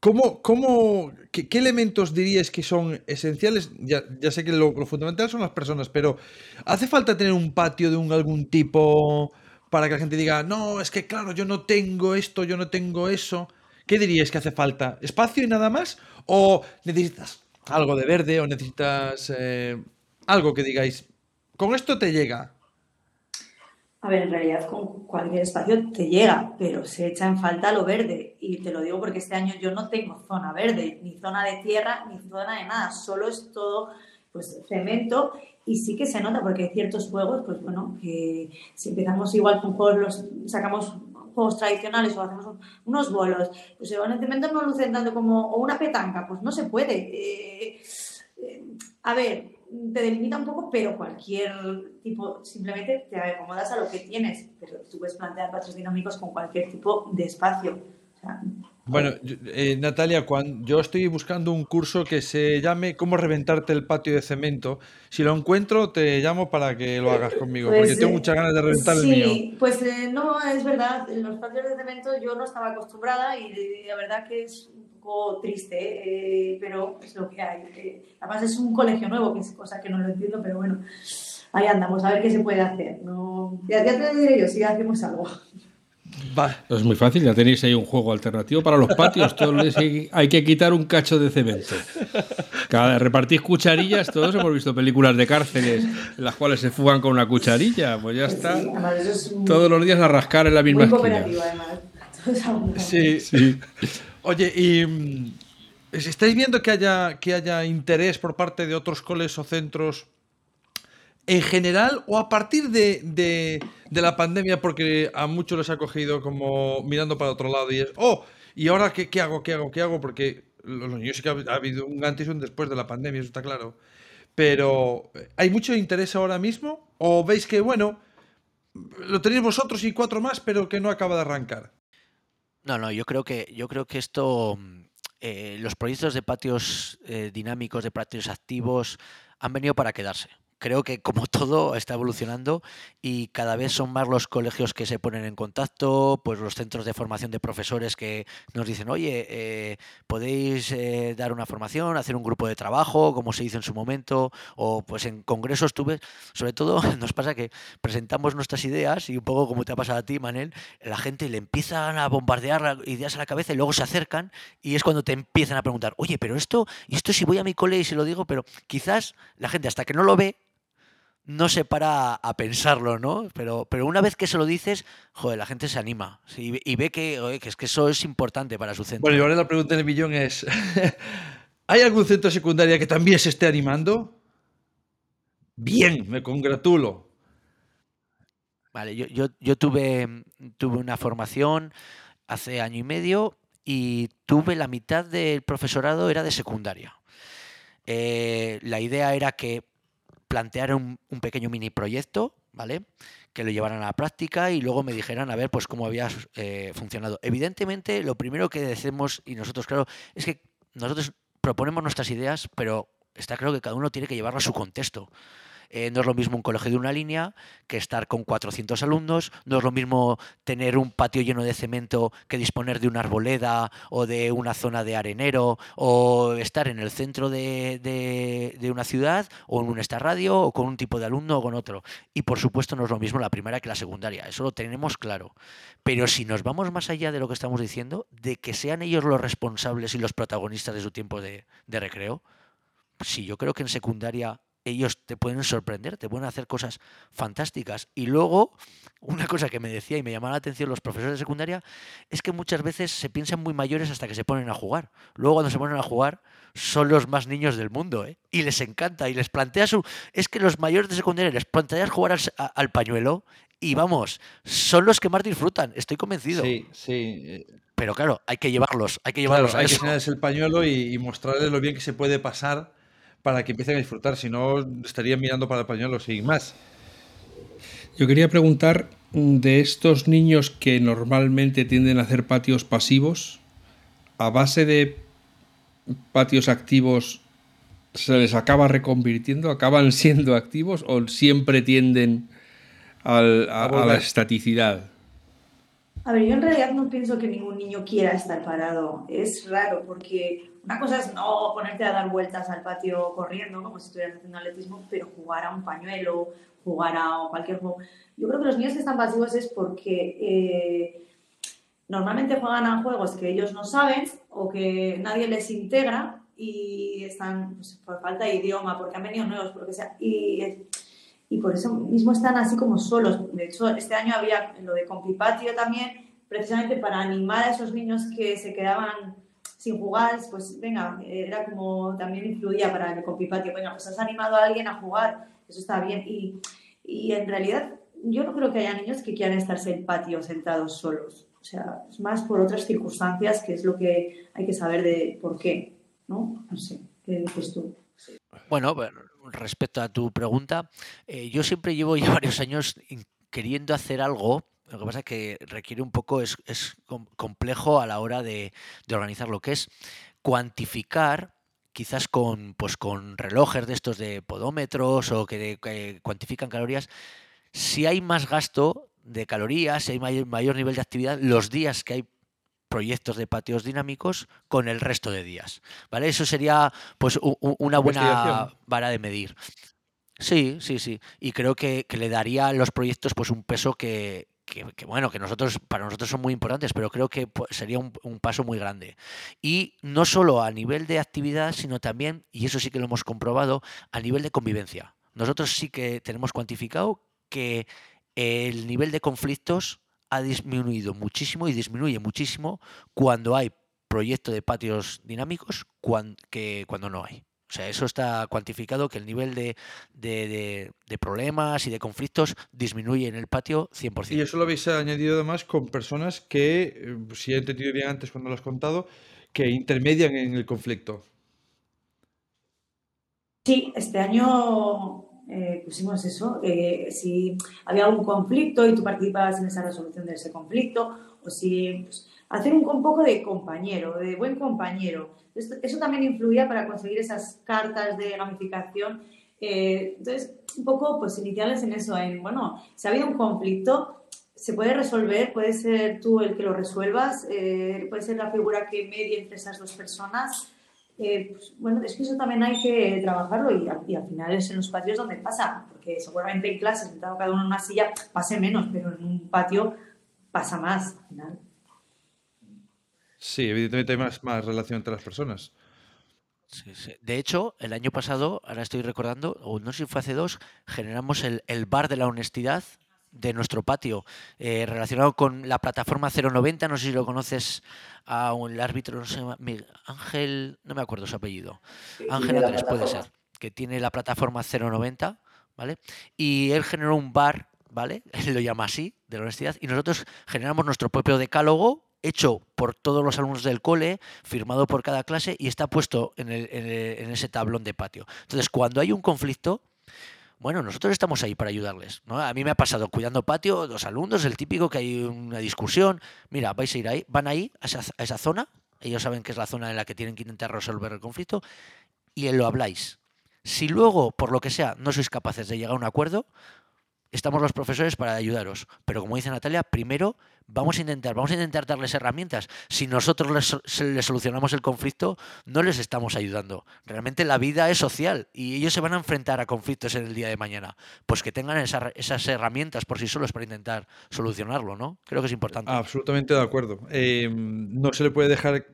¿Cómo, cómo, qué, elementos dirías que son esenciales? Ya, sé que lo, fundamental son las personas, pero ¿hace falta tener un patio de algún tipo para que la gente diga, no, es que claro, yo no tengo esto, yo no tengo eso? ¿Qué dirías que hace falta? ¿Espacio y nada más? ¿O necesitas algo de verde o necesitas eh, algo que digáis, con esto te llega? A ver, en realidad con cualquier espacio te llega, pero se echa en falta lo verde. Y te lo digo porque este año yo no tengo zona verde, ni zona de tierra, ni zona de nada. Solo es todo pues cemento y sí que se nota porque hay ciertos juegos, pues bueno, que si empezamos igual con juegos, los sacamos juegos tradicionales o hacemos unos bolos, pues cemento no lucen tanto como o una petanca, pues no se puede. Eh, eh, a ver, te delimita un poco, pero cualquier tipo, simplemente te acomodas a lo que tienes, pero tú puedes plantear patrones dinámicos con cualquier tipo de espacio. bueno, eh, Natalia, cuando yo estoy buscando un curso que se llame Cómo reventarte el patio de cemento. Si lo encuentro, te llamo para que lo hagas conmigo, porque pues, tengo muchas ganas de reventar el mío. Sí, pues eh, no, es verdad. Los patios de cemento yo no estaba acostumbrada y la verdad que es triste, eh, pero es lo que hay. Eh, además es un colegio nuevo, que es cosa que no lo entiendo, pero bueno, ahí andamos, a ver qué se puede hacer. No, ya, te diré yo si hacemos algo. Es muy fácil, ya tenéis ahí un juego alternativo para los patios. Todos hay que quitar un cacho de cemento. Cada repartís cucharillas, todos hemos visto películas de cárceles en las cuales se fugan con una cucharilla. Pues ya está. Todos los días a rascar en la misma muy cooperativo, además. Sí, sí. Oye, y mm, ¿estáis viendo que haya, que haya interés por parte de otros coles o centros en general o a partir de, la pandemia? Porque a muchos les ha cogido como mirando para otro lado y es, oh, ¿y ahora qué, qué hago? ¿Qué hago? ¿Qué hago? Porque los niños sí que ha, habido un antes y un después de la pandemia, eso está claro. Pero, ¿hay mucho interés ahora mismo? ¿O veis que, bueno, lo tenéis vosotros y cuatro más, pero que no acaba de arrancar? No, no, yo creo que, yo creo que esto, mm, eh, los proyectos de patios eh, dinámicos, de patios activos, han venido para quedarse creo que como todo está evolucionando y cada vez son más los colegios que se ponen en contacto, pues los centros de formación de profesores que nos dicen, oye, eh, podéis eh, dar una formación, hacer un grupo de trabajo, como se hizo en su momento, o pues en congresos tuve, sobre todo nos pasa que presentamos nuestras ideas y un poco como te ha pasado a ti, Manel, la gente le empiezan a bombardear ideas a la cabeza y luego se acercan y es cuando te empiezan a preguntar, oye, pero esto, esto si voy a mi cole y se lo digo, pero quizás la gente hasta que no lo ve no se para a pensarlo, ¿no? Pero, pero una vez que se lo dices, joder, la gente se anima y, ve que, que, es que eso es importante para su centro. Bueno, y ahora la pregunta del millón es, ¿hay algún centro secundario que también se esté animando? Bien, me congratulo. Vale, yo, yo, yo tuve, tuve una formación hace año y medio y tuve la mitad del profesorado era de secundaria. Eh, la idea era que plantear un, pequeño mini proyecto, ¿vale? Que lo llevaran a la práctica y luego me dijeran a ver pues cómo había eh, funcionado. Evidentemente, lo primero que decimos, y nosotros, claro, es que nosotros proponemos nuestras ideas, pero está claro que cada uno tiene que llevarlo a su contexto. Eh, no es lo mismo un colegio de una línea que estar con 400 alumnos, no es lo mismo tener un patio lleno de cemento que disponer de una arboleda o de una zona de arenero o estar en el centro de, una ciudad o en un radio o con un tipo de alumno o con otro. Y por supuesto no es lo mismo la primera que la secundaria, eso lo tenemos claro. Pero si nos vamos más allá de lo que estamos diciendo, de que sean ellos los responsables y los protagonistas de su tiempo de, recreo, sí, yo creo que en secundaria ellos te pueden sorprender, te pueden hacer cosas fantásticas. Y luego, una cosa que me decía y me llamaba la atención los profesores de secundaria es que muchas veces se piensan muy mayores hasta que se ponen a jugar. Luego cuando se ponen a jugar son los más niños del mundo, ¿eh? Y les encanta y les plantea su... Es que los mayores de secundaria les planteas jugar al, al pañuelo y vamos, son los que más disfrutan, estoy convencido. Sí, sí. Pero claro, hay que llevarlos, hay que llevarlos hay que enseñarles el pañuelo y, y, mostrarles lo bien que se puede pasar para que empiecen a disfrutar, si no estarían mirando para el pañuelo sin más. Yo quería preguntar de estos niños que normalmente tienden a hacer patios pasivos, a base de patios activos se les acaba reconvirtiendo, acaban siendo activos o siempre tienden al, a, a, la estaticidad. A ver, yo en realidad no pienso que ningún niño quiera estar parado. Es raro porque una cosa es no ponerte a dar vueltas al patio corriendo, como si estuvieras haciendo atletismo, pero jugar a un pañuelo, jugar a cualquier juego. Yo creo que los niños que están pasivos es porque eh, normalmente juegan a juegos que ellos no saben o que nadie les integra y están pues, por falta de idioma, porque han venido nuevos, por lo que sea. Y, y por eso mismo están así como solos. De hecho, este año había lo de Compipatio también, precisamente para animar a esos niños que se quedaban sin jugar, pues venga, era como también influía para el compipatio, venga, pues has animado a alguien a jugar, eso está bien. Y, y en realidad yo no creo que haya niños que quieran estarse en patio sentados solos. O sea, es más por otras circunstancias que es lo que hay que saber de por qué, ¿no? No sé, ¿qué dices tú? Bueno, respecto a tu pregunta, eh, yo siempre llevo ya varios años queriendo hacer algo lo que pasa es que requiere un poco, es, es complejo a la hora de, de, organizar lo que es cuantificar, quizás con, pues con relojes de estos de podómetros o que, que cuantifican calorías, si hay más gasto de calorías, si hay mayor, mayor nivel de actividad, los días que hay proyectos de patios dinámicos con el resto de días. ¿Vale? Eso sería pues una buena vara de medir. Sí, sí, sí. Y creo que, que, le daría a los proyectos pues un peso que, que, bueno, que nosotros, para nosotros son muy importantes, pero creo que sería un, paso muy grande. Y no solo a nivel de actividad, sino también, y eso sí que lo hemos comprobado, a nivel de convivencia. Nosotros sí que tenemos cuantificado que el nivel de conflictos ha disminuido muchísimo y disminuye muchísimo cuando hay proyecto de patios dinámicos que cuando no hay. O sea, eso está cuantificado que el nivel de, de, de, de, problemas y de conflictos disminuye en el patio 100%. Y eso lo habéis añadido además con personas que, eh, si he entendido bien antes cuando lo has contado, que intermedian en el conflicto. Sí, este año eh, pusimos eso, eh, si había algún conflicto y tú participabas en esa resolución de ese conflicto, o si pues, hacer un, poco de compañero, de buen compañero. Esto, eso también influía para conseguir esas cartas de gamificación. Eh, entonces, un poco pues iniciales en eso, en, bueno, si ha habido un conflicto, se puede resolver, puede ser tú el que lo resuelvas, eh, puede ser la figura que medie entre esas dos personas. Eh, pues, bueno, es que eso también hay que trabajarlo y, y, al final es en los patios donde pasa, porque seguramente en clases, sentado cada uno en una silla, pase menos, pero en un patio pasa más al final. Sí, evidentemente hay más, más relación entre las personas. Sí, sí. De hecho, el año pasado, ahora estoy recordando, o no sé si fue hace dos, generamos el, el bar de la honestidad de nuestro patio, eh, relacionado con la plataforma 090, no sé si lo conoces a un el árbitro, no sé, Ángel, no me acuerdo su apellido, Ángel Andrés puede ser, que tiene la plataforma 090, ¿vale? Y él generó un bar, ¿vale? Él lo llama así, de la honestidad, y nosotros generamos nuestro propio decálogo hecho por todos los alumnos del cole, firmado por cada clase y está puesto en, ese tablón de patio. Entonces, cuando hay un conflicto, bueno, nosotros estamos ahí para ayudarles. A mí me ha pasado cuidando patio, los alumnos, el típico que hay una discusión, mira, vais a ir ahí, van ahí a esa, a esa zona, ellos saben que es la zona en la que tienen que intentar resolver el conflicto, y lo habláis. Si luego, por lo que sea, no sois capaces de llegar a un acuerdo, estamos los profesores para ayudaros. Pero como dice Natalia, primero vamos a intentar, vamos a intentar darles herramientas. Si nosotros les, solucionamos el conflicto, no les estamos ayudando. Realmente la vida es social y ellos se van a enfrentar a conflictos en el día de mañana. Pues que tengan esa, esas herramientas por sí solos para intentar solucionarlo, ¿no? Creo que es importante. Absolutamente de acuerdo. Eh, no se le puede dejar,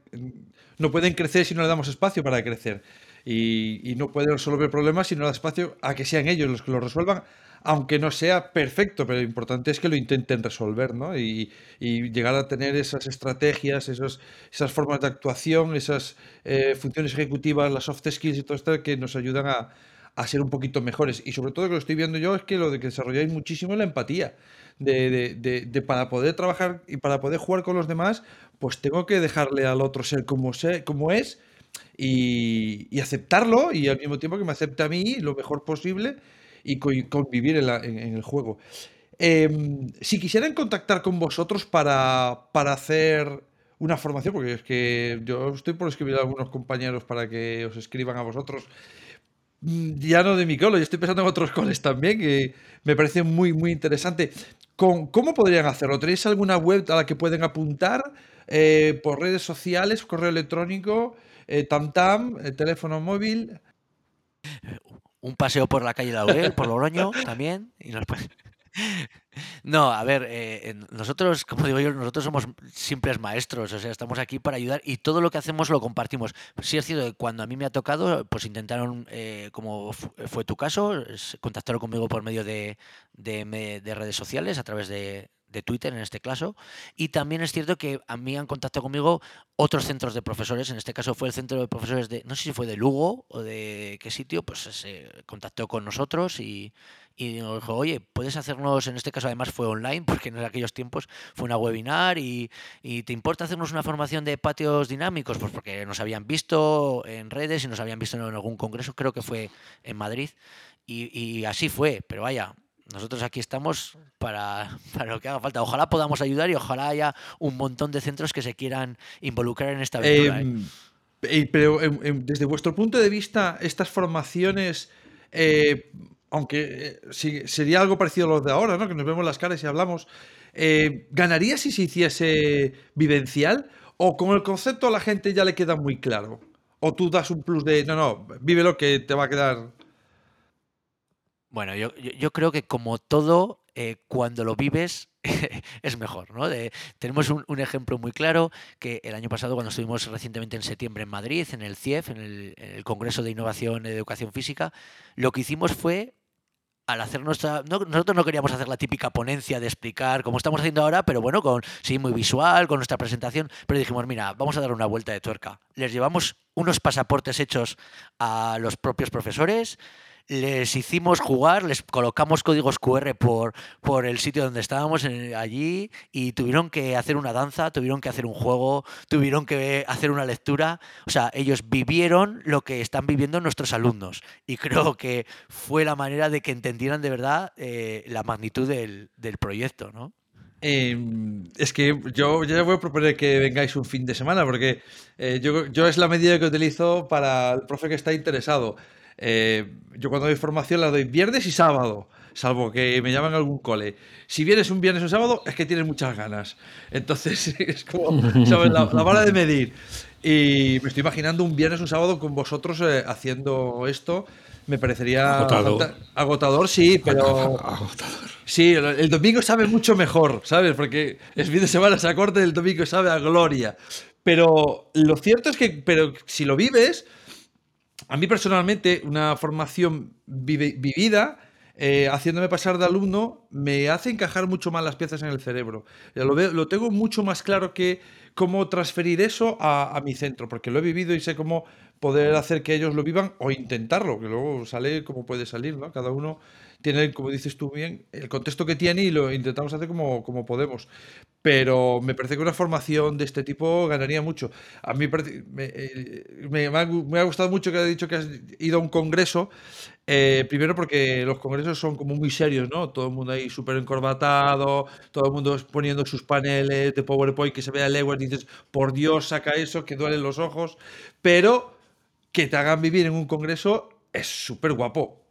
no pueden crecer si no le damos espacio para crecer. Y, y no puede resolver problemas si no da espacio a que sean ellos los que lo resuelvan aunque no sea perfecto, pero lo importante es que lo intenten resolver, ¿no? Y, llegar a tener esas estrategias, esos, esas formas de actuación, esas eh, funciones ejecutivas, las soft skills y todo esto que nos ayudan a, a, ser un poquito mejores. Y sobre todo lo que estoy viendo yo es que lo de que desarrolláis muchísimo la empatía. De, de, de, de, para poder trabajar y para poder jugar con los demás, pues tengo que dejarle al otro ser como, sé, como es y, y, aceptarlo y al mismo tiempo que me acepte a mí lo mejor posible y convivir en, el juego. Eh, si quisieran contactar con vosotros para, para, hacer una formación, porque es que yo estoy por escribir a algunos compañeros para que os escriban a vosotros, mm, ya no de mi cole, yo estoy pensando en otros coles también, que me parece muy, muy interesante. ¿Con, ¿Cómo podrían hacerlo? ¿Tenéis alguna web a la que pueden apuntar? Eh, ¿Por redes sociales, correo electrónico, eh, tam-tam, eh, teléfono móvil? un paseo por la calle Laurel, por Logroño también. Y nos... No, a ver, eh, nosotros, como digo yo, nosotros somos simples maestros, o sea, estamos aquí para ayudar y todo lo que hacemos lo compartimos. Sí es cierto que cuando a mí me ha tocado, pues intentaron, eh, como fue tu caso, contactaron conmigo por medio de, de, de redes sociales, a través de, de Twitter en este caso. Y también es cierto que a mí han contactado conmigo otros centros de profesores. En este caso fue el centro de profesores de, no sé si fue de Lugo o de qué sitio, pues se contactó con nosotros y, y nos dijo, oye, puedes hacernos, en este caso además fue online, porque en aquellos tiempos fue una webinar y, y, ¿te importa hacernos una formación de patios dinámicos? Pues porque nos habían visto en redes y nos habían visto en algún congreso, creo que fue en Madrid. Y, y así fue, pero vaya, nosotros aquí estamos para, para, lo que haga falta. Ojalá podamos ayudar y ojalá haya un montón de centros que se quieran involucrar en esta aventura. Eh, eh. Pero eh, desde vuestro punto de vista, estas formaciones, eh, aunque sí, sería algo parecido a los de ahora, ¿no? que nos vemos las caras y hablamos, ¿ganaría si se hiciese vivencial? ¿O con el concepto a la gente ya le queda muy claro? ¿O tú das un plus de, no, no, vive lo que te va a quedar bueno, yo, yo, creo que como todo, eh, cuando lo vives es mejor, ¿no? Tenemos un, un, ejemplo muy claro que el año pasado, cuando estuvimos recientemente en septiembre en Madrid, en el CIEF, en el, en el Congreso de Innovación y Educación Física, lo que hicimos fue al hacer nuestra. No, nosotros no queríamos hacer la típica ponencia de explicar como estamos haciendo ahora, pero bueno, con sí, muy visual, con nuestra presentación. Pero dijimos, mira, vamos a dar una vuelta de tuerca. Les llevamos unos pasaportes hechos a los propios profesores les hicimos jugar, les colocamos códigos QR por, por el sitio donde estábamos en, allí y tuvieron que hacer una danza, tuvieron que hacer un juego, tuvieron que hacer una lectura. O sea, ellos vivieron lo que están viviendo nuestros alumnos y creo que fue la manera de que entendieran de verdad eh, la magnitud del, del proyecto, ¿no? Eh, es que yo ya voy a proponer que vengáis un fin de semana, porque eh, yo, yo, es la medida que utilizo para el profe que está interesado. Eh, yo cuando doy formación la doy viernes y sábado, salvo que me llaman a algún cole. Si vienes un viernes o sábado, es que tienes muchas ganas. Entonces, es como, ¿sabes? La, la vara de medir. Y me estoy imaginando un viernes o un sábado con vosotros eh, haciendo esto. Me parecería agotador. agotador, sí, pero. Agotador. Sí, el domingo sabe mucho mejor, ¿sabes? Porque el fin de semana se acorta y el domingo sabe a gloria. Pero lo cierto es que, pero si lo vives, a mí personalmente, una formación vivida, eh, haciéndome pasar de alumno, me hace encajar mucho más las piezas en el cerebro. Lo, veo, lo tengo mucho más claro que cómo transferir eso a, a, mi centro, porque lo he vivido y sé cómo poder hacer que ellos lo vivan o intentarlo, que luego sale como puede salir, ¿no? Cada uno tiene, como dices tú bien, el contexto que tiene y lo intentamos hacer como, como podemos. Pero me parece que una formación de este tipo ganaría mucho. A mí me, eh, me, ha, gustado mucho que has dicho que has ido a un congreso. Eh, primero porque los congresos son como muy serios, ¿no? Todo el mundo ahí súper encorbatado, todo el mundo poniendo sus paneles de PowerPoint que se vea leguas y dices, por Dios, saca eso, que duelen los ojos. Pero que te hagan vivir en un congreso es súper guapo.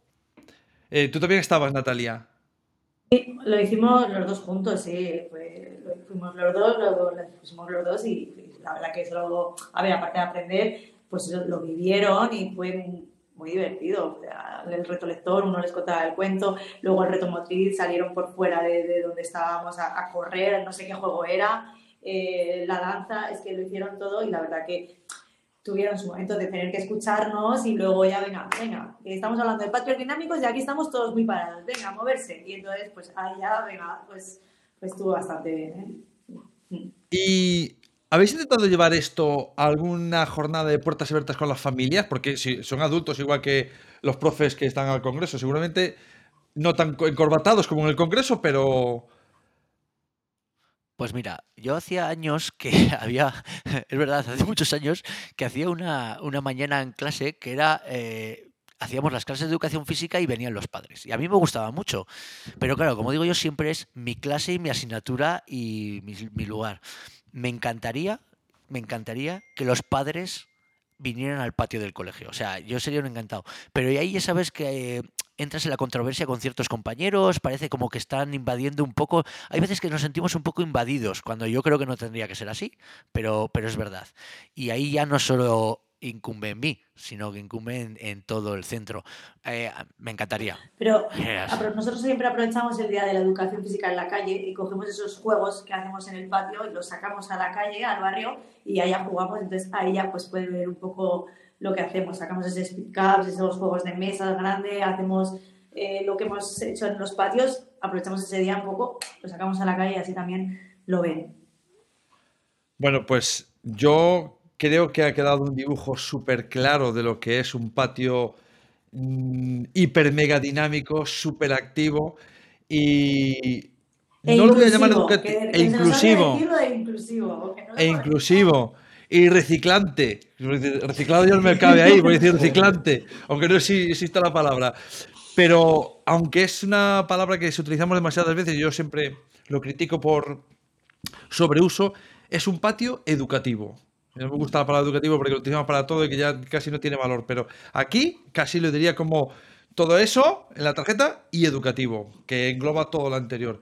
Eh, ¿Tú también estabas, Natalia? Sí, lo hicimos los dos juntos, sí. Fue, fuimos los dos, lo, lo pusimos los dos y, la verdad que es algo, a ver, aparte de aprender, pues lo, lo vivieron y fue muy divertido. El reto lector, uno les contaba el cuento, luego el reto motriz, salieron por fuera de, de donde estábamos a, a, correr, no sé qué juego era, eh, la danza, es que lo hicieron todo y la verdad que tuvieron su momento de tener que escucharnos y luego ya, venga, venga, estamos hablando de patios dinámicos y aquí estamos todos muy parados, venga, a moverse. Y entonces, pues ahí ya, venga, pues, pues estuvo bastante bien. ¿eh? ¿Y habéis intentado llevar esto a alguna jornada de puertas abiertas con las familias? Porque si son adultos igual que los profes que están al Congreso, seguramente no tan encorbatados como en el Congreso, pero Pues mira, yo hacía años que había, es verdad, hace muchos años que hacía una, una mañana en clase que era, eh, hacíamos las clases de educación física y venían los padres. Y a mí me gustaba mucho. Pero claro, como digo yo, siempre es mi clase y mi asignatura y mi, mi lugar. Me encantaría, me encantaría que los padres vinieran al patio del colegio. O sea, yo sería un encantado. Pero ahí ya sabes que eh, entras en la controversia con ciertos compañeros, parece como que están invadiendo un poco. Hay veces que nos sentimos un poco invadidos, cuando yo creo que no tendría que ser así, pero, pero es verdad. Y ahí ya no solo incumbe en mí, sino que incumbe en, en todo el centro. Eh, me encantaría. Pero Yes. apro- nosotros siempre aprovechamos el día de la educación física en la calle y cogemos esos juegos que hacemos en el patio y los sacamos a la calle, al barrio, y allá jugamos. Entonces ahí ya pues puede ver un poco lo que hacemos. Sacamos ese speed cups, esos juegos de mesa grande, hacemos eh, lo que hemos hecho en los patios, aprovechamos ese día un poco, lo sacamos a la calle y así también lo ven. Bueno, pues yo creo que ha quedado un dibujo súper claro de lo que es un patio mm, hiper mega dinámico, súper activo y E no lo voy a llamar educativo, e inclusivo, de no e inclusivo y reciclante. Reciclado ya no me cabe ahí, voy a decir reciclante, aunque no exi- exista la palabra. Pero aunque es una palabra que se utilizamos demasiadas veces, yo siempre lo critico por sobreuso, es un patio educativo. No me gusta la palabra educativo porque lo utilizamos para todo y que ya casi no tiene valor, pero aquí casi lo diría como todo eso en la tarjeta y educativo, que engloba todo lo anterior.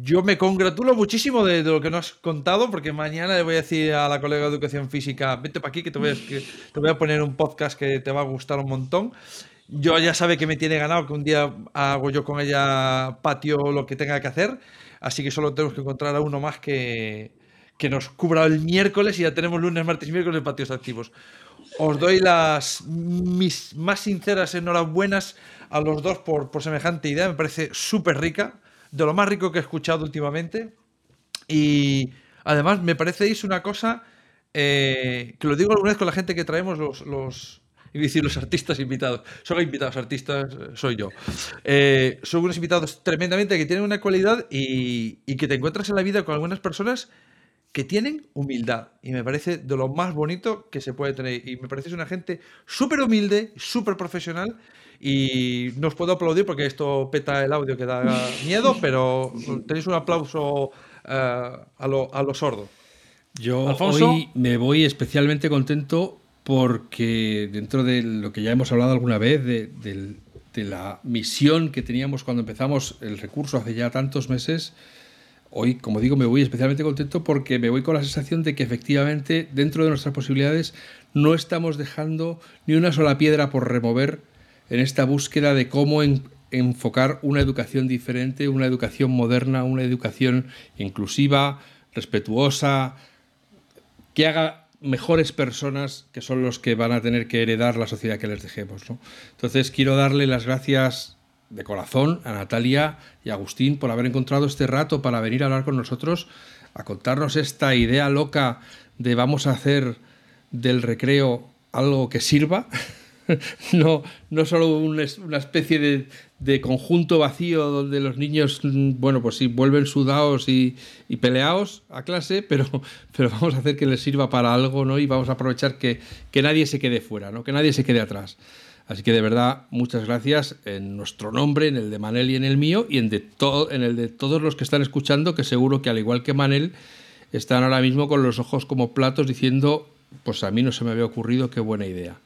Yo me congratulo muchísimo de, lo que nos has contado, porque mañana le voy a decir a la colega de educación física, vete para aquí que te, voy a, que te voy a poner un podcast que te va a gustar un montón. Yo ya sabe que me tiene ganado, que un día hago yo con ella patio lo que tenga que hacer, así que solo tenemos que encontrar a uno más que, que nos cubra el miércoles y ya tenemos lunes, martes y miércoles patios activos. Os doy las mis más sinceras enhorabuenas a los dos por, por semejante idea, me parece súper rica, de lo más rico que he escuchado últimamente. Y además me parecéis una cosa eh, que lo digo alguna vez con la gente que traemos los, los iba decir los artistas invitados. Son invitados, artistas eh, soy yo. Eh, son unos invitados tremendamente que tienen una cualidad y, y que te encuentras en la vida con algunas personas que tienen humildad. Y me parece de lo más bonito que se puede tener. Y me parece una gente súper humilde, súper profesional. Y no os puedo aplaudir porque esto peta el audio que da miedo, pero tenéis un aplauso eh, a, lo, a lo sordo. Yo Alfonso. hoy me voy especialmente contento porque dentro de lo que ya hemos hablado alguna vez, de, del- de la misión que teníamos cuando empezamos el recurso hace ya tantos meses, hoy, como digo, me voy especialmente contento porque me voy con la sensación de que efectivamente dentro de nuestras posibilidades no estamos dejando ni una sola piedra por remover en esta búsqueda de cómo en- enfocar una educación diferente, una educación moderna, una educación inclusiva, respetuosa, que haga mejores personas que son los que van a tener que heredar la sociedad que les dejemos. Entonces quiero darle las gracias de corazón a Natalia y Agustín por haber encontrado este rato para venir a hablar con nosotros, a contarnos esta idea loca de vamos a hacer del recreo algo que sirva. No, no solo una especie de, de conjunto vacío donde los niños, mm, bueno, pues sí, vuelven sudados y, y peleados a clase, pero, pero vamos a hacer que les sirva para algo, ¿no? Y vamos a aprovechar que, que nadie se quede fuera, ¿no? Que nadie se quede atrás. Así que de verdad, muchas gracias en nuestro nombre, en el de Manel y en el mío, y en, de en el de todos los que están escuchando, que seguro que al igual que Manel, están ahora mismo con los ojos como platos diciendo, pues a mí no se me había ocurrido, qué buena idea.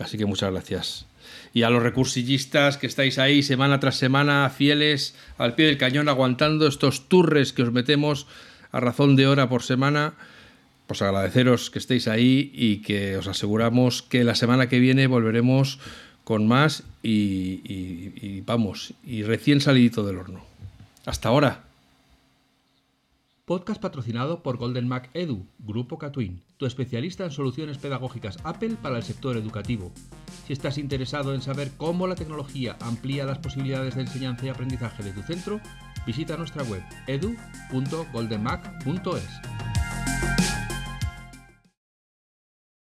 Así que muchas gracias. Y a los recursillistas que estáis ahí semana tras semana, fieles, al pie del cañón, aguantando estos turres que os metemos a razón de hora por semana, pues agradeceros que estéis ahí y que os aseguramos que la semana que viene volveremos con más y, vamos, y recién salidito del horno. Hasta ahora. Podcast patrocinado por Golden Mac Edu, Grupo Catwin, tu especialista en soluciones pedagógicas Apple para el sector educativo. Si estás interesado en saber cómo la tecnología amplía las posibilidades de enseñanza y aprendizaje de tu centro, visita nuestra web edu.goldenmac.es.